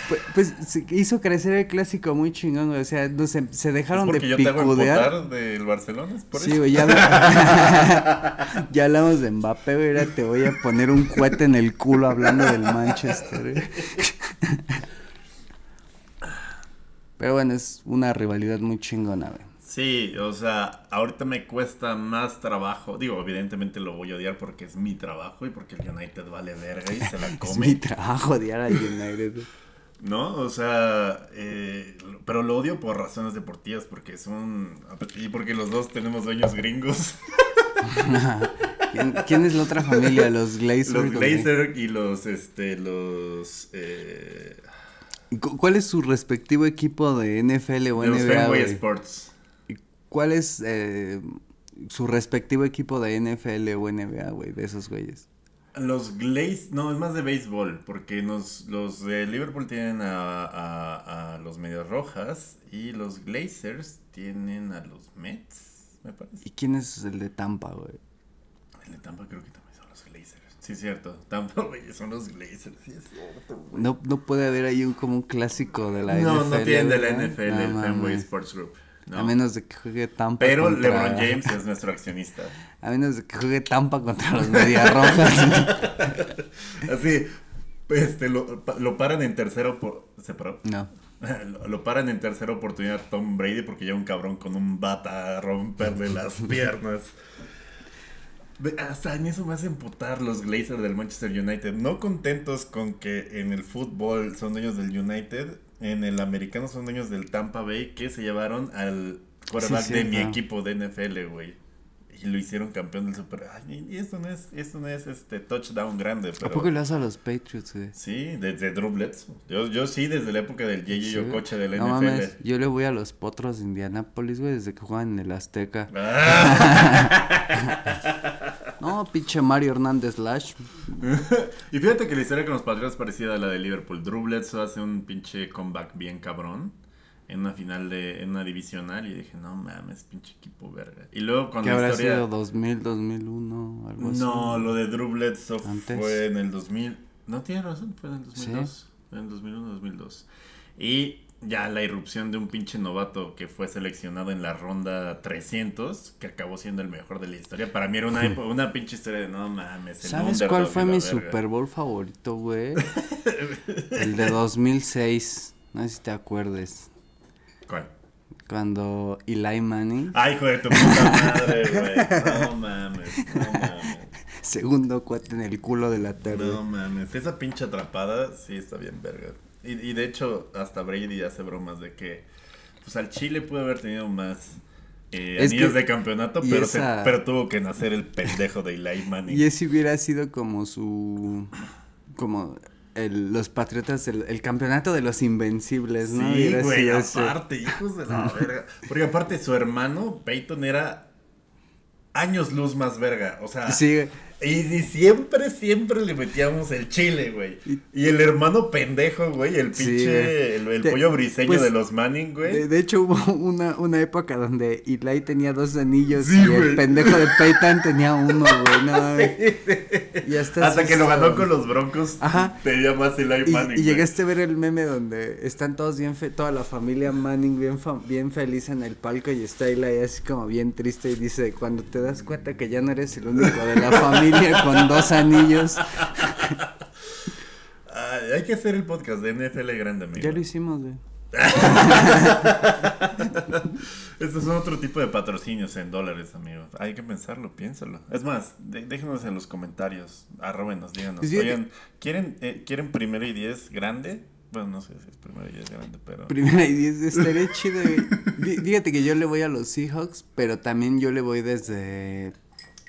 Pues, pues se hizo crecer el clásico muy chingón. O sea, no se, se es dejaron de porque yo te hago picudear. del Barcelona, es por Sí, eso. ya, ya hablamos de Mbappé, güey, te voy a poner un cohete en el culo hablando del Manchester. Pero bueno, es una rivalidad muy chingona, güey. Sí, o sea, ahorita me cuesta más trabajo. Digo, evidentemente lo voy a odiar porque es mi trabajo y porque el United vale verga y se la Es come. mi trabajo odiar al United. ¿No? O sea, eh, pero lo odio por razones deportivas, porque son... Y porque los dos tenemos dueños gringos. ¿Quién, quién es la otra familia? Los Glazer. Los? Glazer y los, este, los... Eh, ¿Y cu- ¿Cuál es su respectivo equipo de NFL o de los NBA, Fenway güey? Sports. ¿Y ¿Cuál es eh, su respectivo equipo de NFL o NBA, güey, de esos güeyes? Los Glaze, no, es más de béisbol, porque nos, los de Liverpool tienen a, a, a los Medias Rojas y los Glazers tienen a los Mets, me parece. ¿Y quién es el de Tampa, güey? El de Tampa creo que también los. Sí, cierto. Tampa, son los Glazers, sí es cierto, güey. No, no puede haber ahí un, como un clásico de la No, NFL. no tienen de la. NFL, No el mames. Sports Group. No. A menos de que juegue Tampa Pero contra... LeBron James es nuestro accionista. A menos de que juegue Tampa contra los Medias Rojas. Así, este, lo, lo paran en tercero por... ¿Se paró? no. Lo, lo paran en tercera oportunidad Tom Brady porque llega un cabrón con un bata a romperle las piernas. Hasta en eso me hacen emputar los Glazers del Manchester United. No contentos con que en el fútbol son dueños del United, en el americano son dueños del Tampa Bay, que se llevaron al quarterback Sí, de mi equipo de NFL, güey. Y lo hicieron campeón del Super. Ay, y esto no es, esto no es este touchdown grande, pero. ¿A poco le vas a los Patriots, güey? Sí, desde Drew Bledsoe. Yo, yo sí, desde la época del J.J. Sí, Okocha del no NFL. mames, yo le voy a los potros de Indianápolis, güey, desde que juegan en el Azteca. Ah. No, pinche Mario Hernández Lash. y fíjate que la historia con los Patriots es parecida a la de Liverpool. Drew Bledsoe hace un pinche comeback bien cabrón en una final de en una divisional y dije, no mames, pinche equipo verga. Y luego Que la habrá historia sido 2000, 2001, algo así. No, lo de Drew Bledsoe Antes. fue en el 2000. No tiene razón, fue en el 2002. En el 2001, 2002. Y ya la irrupción de un pinche novato que fue seleccionado en la ronda 300, que acabó siendo el mejor de la historia. Para mí era una, una pinche historia de no mames. el ¿Sabes cuál fue mi verga". Super Bowl favorito, güey? el de 2006. No sé si te acuerdes. ¿Cuál? Cuando Eli Manning, Ay, hijo de tu puta madre, güey. No mames, no mames. segundo cuate en el culo de la tarde. No mames, esa pinche atrapada sí está bien verga. Y, y de hecho, hasta Brady hace bromas de que pues al Chile pudo haber tenido más eh, Es anillos que- de campeonato, pero, se- pero tuvo que nacer el pendejo de Eli Manning. Y ese hubiera sido como su. Como el, los Patriotas, el, el campeonato de los invencibles, ¿no? Sí, güey, ese. aparte, hijos de la verga. Porque aparte su hermano, Peyton, era años luz más verga. O sea, Sí, Y, y siempre, siempre le metíamos el chile, güey. Y el hermano pendejo, güey, el Sí, pinche, el, el Te- pollo briseño pues, de los Manning, güey. De, de hecho, hubo una, una época donde Eli tenía dos anillos Sí, y güey. el pendejo de Peyton tenía uno, güey. No, y hasta que lo ganó con los Broncos, Ajá. tenía más Eli Manning. y llegaste a ver el meme donde están todos bien, fe toda la familia Manning bien, bien feliz en el palco y está Eli así como bien triste y dice, cuando te das cuenta que ya no eres el único de la familia con dos anillos, Ay, hay que hacer el podcast de NFL grande, amigo. ya lo hicimos, güey. Estos son otro tipo de patrocinios en dólares, amigo. Hay que pensarlo, piénsalo. Es más, de- déjenos en los comentarios, arrobenos, díganos. Oigan, ¿quieren, eh, ¿quieren primero y diez grande? Bueno, no sé si es primero y diez grande, pero... Primera y diez, estaría chido, Fíjate que yo le voy a los Seahawks, pero también yo le voy desde...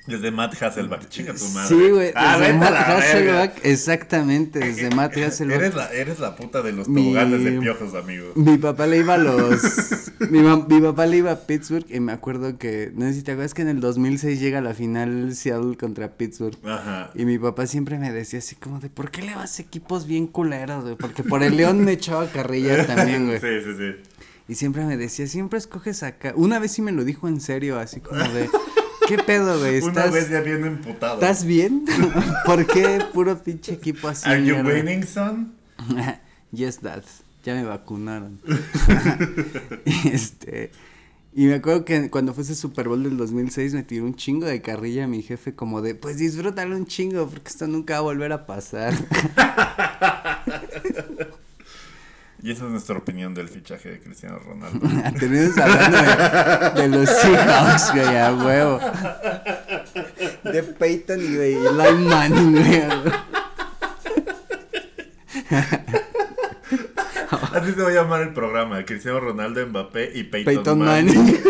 Desde Matt Hasselback, chinga tu madre. Sí, güey, Ah, desde Matt. Hasselback, exactamente, desde Matt Hasselback. Eres la, eres la puta de los Mi- toboganes de piojos, amigo. Mi papá le iba a los. mi, papá le iba a Pittsburgh y me acuerdo que. No sé si te acuerdas que en el 2006 llega la final Seattle contra Pittsburgh. Ajá. Y mi papá siempre me decía así como de, ¿por qué le vas a equipos bien culeros, güey? Porque por el León me echaba carrilla también, güey. Sí, sí, sí. Y siempre me decía, siempre escoges acá. Una vez sí me lo dijo en serio, así como de, ¿qué pedo, güey? Una ¿Estás, vez ya bien emputado. ¿estás bien? ¿Por qué puro pinche equipo así? Are you winning, son? yes, dad. Ya me vacunaron. este. Y me acuerdo que cuando fue ese Super Bowl del 2006 me tiró un chingo de carrilla a mi jefe como de, pues disfrútalo un chingo porque esto nunca va a volver a pasar. Y esa es nuestra opinión del fichaje de Cristiano Ronaldo. Terminamos hablando de, de los Seahawks, güey, a huevo. De Peyton y de Eli Manning, güey. Así se va a llamar el programa, Cristiano Ronaldo, Mbappé y Peyton, Peyton Manning. Manning.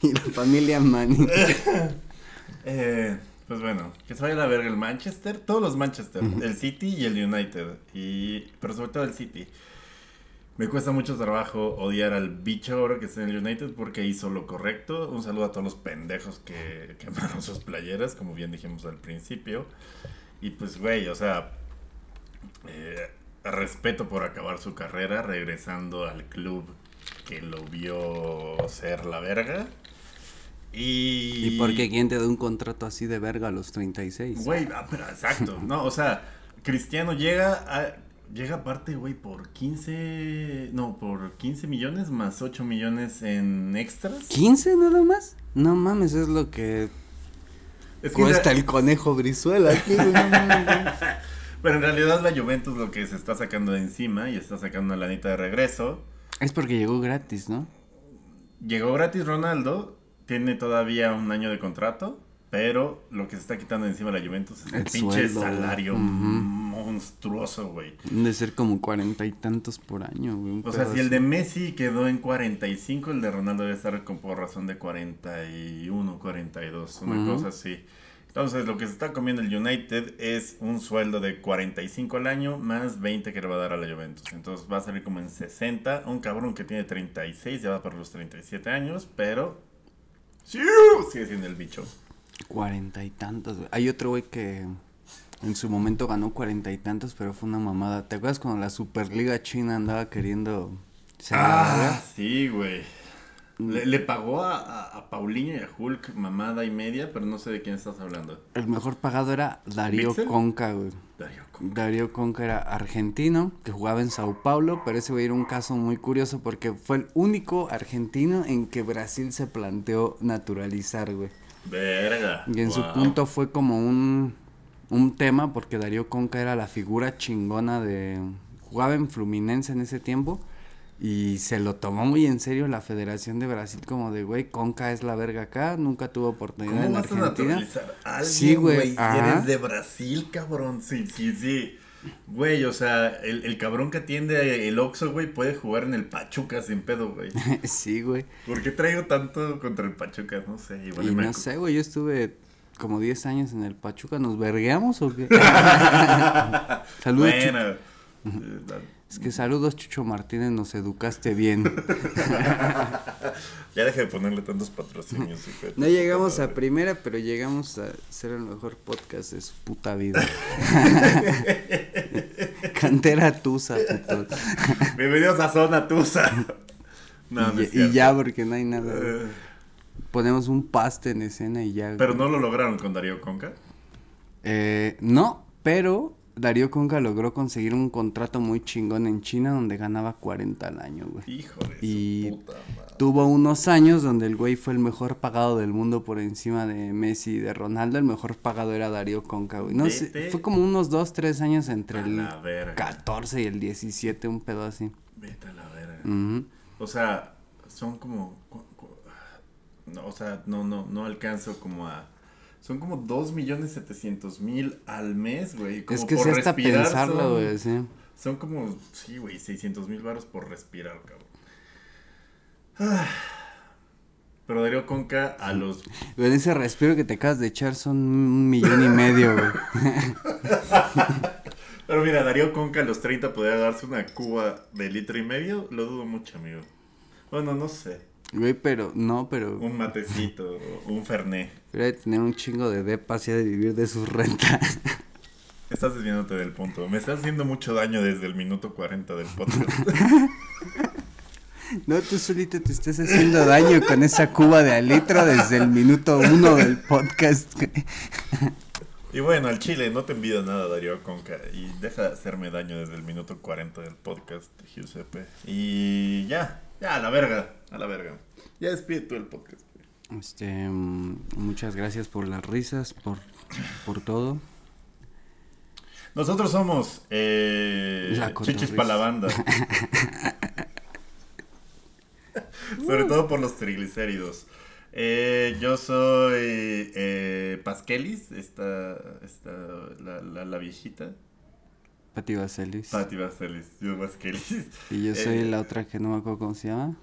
y la familia Manning. Eh, pues bueno, que se vaya la verga el Manchester, todos los Manchester, el City y el United, y pero sobre todo el City. Me cuesta mucho trabajo odiar al bicho ahora que está en el United porque hizo lo correcto. Un saludo a todos los pendejos que quemaron sus playeras, como bien dijimos al principio. Y pues, güey, o sea, eh, respeto por acabar su carrera regresando al club que lo vio ser la verga. Y, ¿Y por qué quién te da un contrato así de verga a los 36? Güey, ah, pero exacto, no, o sea, Cristiano llega a, llega aparte, güey, por 15, no, por 15 millones más 8 millones en extras. ¿15 nada más? No mames, es lo que Es que cuesta el conejo Brizuela aquí, no. Pero en realidad la Juventus lo que se está sacando de encima y está sacando una lanita de regreso. Es porque llegó gratis, ¿no? Llegó gratis Ronaldo, tiene todavía un año de contrato, Pero lo que se está quitando encima de la Juventus es el, El pinche sueldo, salario monstruoso, güey. De ser como cuarenta y tantos por año, güey. O sea, si el de Messi quedó en 45, el de Ronaldo debe estar con por razón de 41, 42, una Ujú. cosa así. Entonces, lo que se está comiendo el United es un sueldo de 45 al año más 20 que le va a dar a la Juventus. Entonces, va a salir como en 60. Un cabrón que tiene 36, ya va para los 37 años, pero... ¡Sí! Sigue siendo el bicho. Cuarenta y tantos, güey. Hay otro güey que en su momento ganó cuarenta y tantos, pero fue una mamada. ¿Te acuerdas cuando la Superliga China andaba queriendo ser Ah, sí, güey. Le, le pagó a, a, a Paulinho y a Hulk mamada y media, pero no sé de quién estás hablando. El mejor pagado era Darío. Conca, güey. Darío Conca. Darío Conca era argentino, que jugaba en Sao Paulo, pero ese güey era un caso muy curioso porque fue el único argentino en que Brasil se planteó naturalizar, güey. Verga. Y en su punto fue como un, un tema porque Darío Conca era la figura chingona de... Jugaba en Fluminense en ese tiempo y se lo tomó muy en serio la Federación de Brasil como de, güey, Conca es la verga acá, nunca tuvo oportunidad ¿Cómo en vas a Argentina. naturalizar a alguien, Sí, güey, eres de Brasil, cabrón. Sí, sí, sí. Güey, o sea, el, el cabrón que atiende el Oxxo, güey, puede jugar en el Pachuca sin pedo, güey. sí, güey. ¿Por qué traigo tanto contra el Pachuca? No sé, igual Y me no sé, güey, yo estuve como 10 años en el Pachuca, ¿nos vergueamos o qué? saludos, Bueno. Es que saludos Chucho Martínez, nos educaste bien. Ya deje de ponerle tantos patrocinios. hijo No llegamos a primera, pero llegamos a ser el mejor podcast de su puta vida. Cantera Tusa, puto. Bienvenidos a Zona Tusa. No, no y, es y ya, porque no hay nada. Eh, Ponemos un paste en escena y ya. Pero no lo lograron con Darío Conca. Eh, no, pero Darío Conca logró conseguir un contrato muy chingón en China donde ganaba 40 al año, güey. Hijo de Y su puta madre. Tuvo unos años donde el güey fue el mejor pagado del mundo por encima de Messi y de Ronaldo. El mejor pagado era Darío Conca, güey. No sé, fue como unos 2, 3 años entre A el la verga. 14 y el 17, un pedo así. Vete a la verga. O sea, son como. No, o sea, no, no, no alcanzo como a. Son como 2.700.000 al mes, güey. Como Es que por sí hasta respirar pensarlo, son- güey, sí. Son como, sí, güey, 600 mil baros por respirar, cabrón. Ah. Pero Darío Conca a los... Güey, ese respiro que te acabas de echar son un millón y medio, güey. Pero mira, Darío Conca a los 30 podría darse una cuba de litro y medio. Lo dudo mucho, amigo. Bueno, no sé. Güey, pero, no, pero... Un matecito, un ferné. Debería de tener un chingo de depas y de vivir de sus rentas. Estás desviándote del punto. Me estás haciendo mucho daño desde el minuto 40 del podcast. No, tú solito te estás haciendo daño con esa cuba de al litro desde el minuto uno del podcast. y bueno, al chile, no te envidio nada, Darío Conca. Y deja de hacerme daño desde el minuto 40 del podcast, Giuseppe. Y ya, ya, a la verga, a la verga. Ya despide tú el podcast. güey. Este, muchas gracias por las risas, por, por todo. Nosotros somos eh, La Chichis para la banda. Sobre todo por los triglicéridos. Eh, yo soy eh, Pasquelis, esta, esta, la, la, la viejita. Pati Vaselis. Pati Pasquelis, yo Pasquelis. Y yo soy Eh, la otra que no me acuerdo cómo se llama.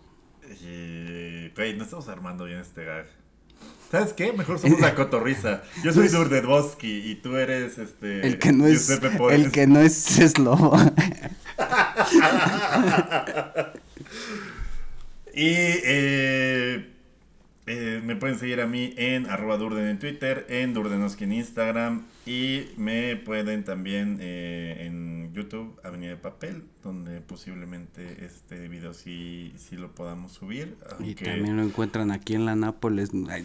Y, güey, no estamos armando bien este gag. ¿Sabes qué? Mejor somos la cotorriza. Yo soy Durdedboski y tú eres este. El que no es, el que no es eslobo. Y eh, eh, me pueden seguir a mí en arroba Durden en Twitter, en Durdenoski en Instagram y me pueden también eh, en YouTube Avenida de Papel, donde posiblemente este video sí, sí lo podamos subir. Y aunque- también lo encuentran aquí en la Nápoles. Hijo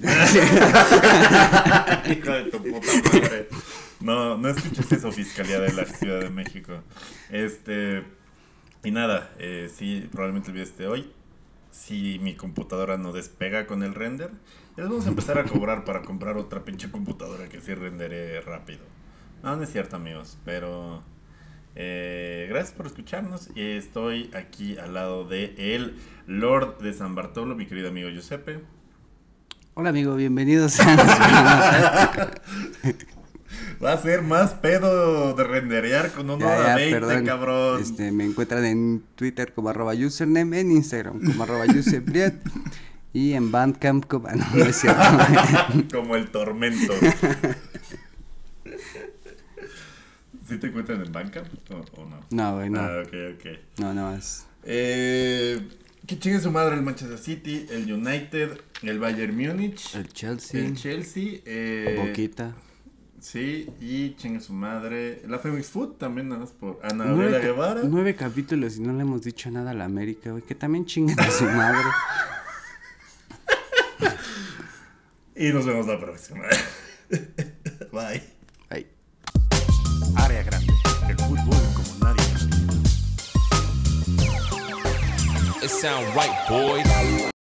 de tu puta madre. No, no escuches eso, Fiscalía de la Ciudad de México. Este. Y nada, eh, sí, probablemente el video esté hoy. Si mi computadora no despega con el render, les vamos a empezar a cobrar para comprar otra pinche computadora que sí rendere rápido. No, no es cierto, amigos, pero. eh, gracias por escucharnos. Estoy aquí al lado de el Lord de San Bartolo, mi querido amigo Giuseppe. Hola amigo, bienvenidos a... Va a ser más pedo de renderear con una Ya, ya, 20, perdón. cabrón. Este, me encuentran en Twitter como arroba username, en Instagram como arroba y en Bandcamp como... No, no es cierto. Como el tormento. ¿Sí te encuentran en banca o, o no? No, güey, no. Ah, ok, ok. No, no es. Eh, que chingue su madre el Manchester City, el United, el Bayern Múnich, El Chelsea, el Chelsea, eh, Boquita. Sí, y chingue su madre. La Femix Food también, nada más por Ana Nueve, Gabriela Guevara. nueve capítulos y no le hemos dicho nada a la América, güey. Que también chinguen a su madre. Y nos vemos la próxima. Bye. Ay. Área grande. El fútbol como nadie. It sound right, boys.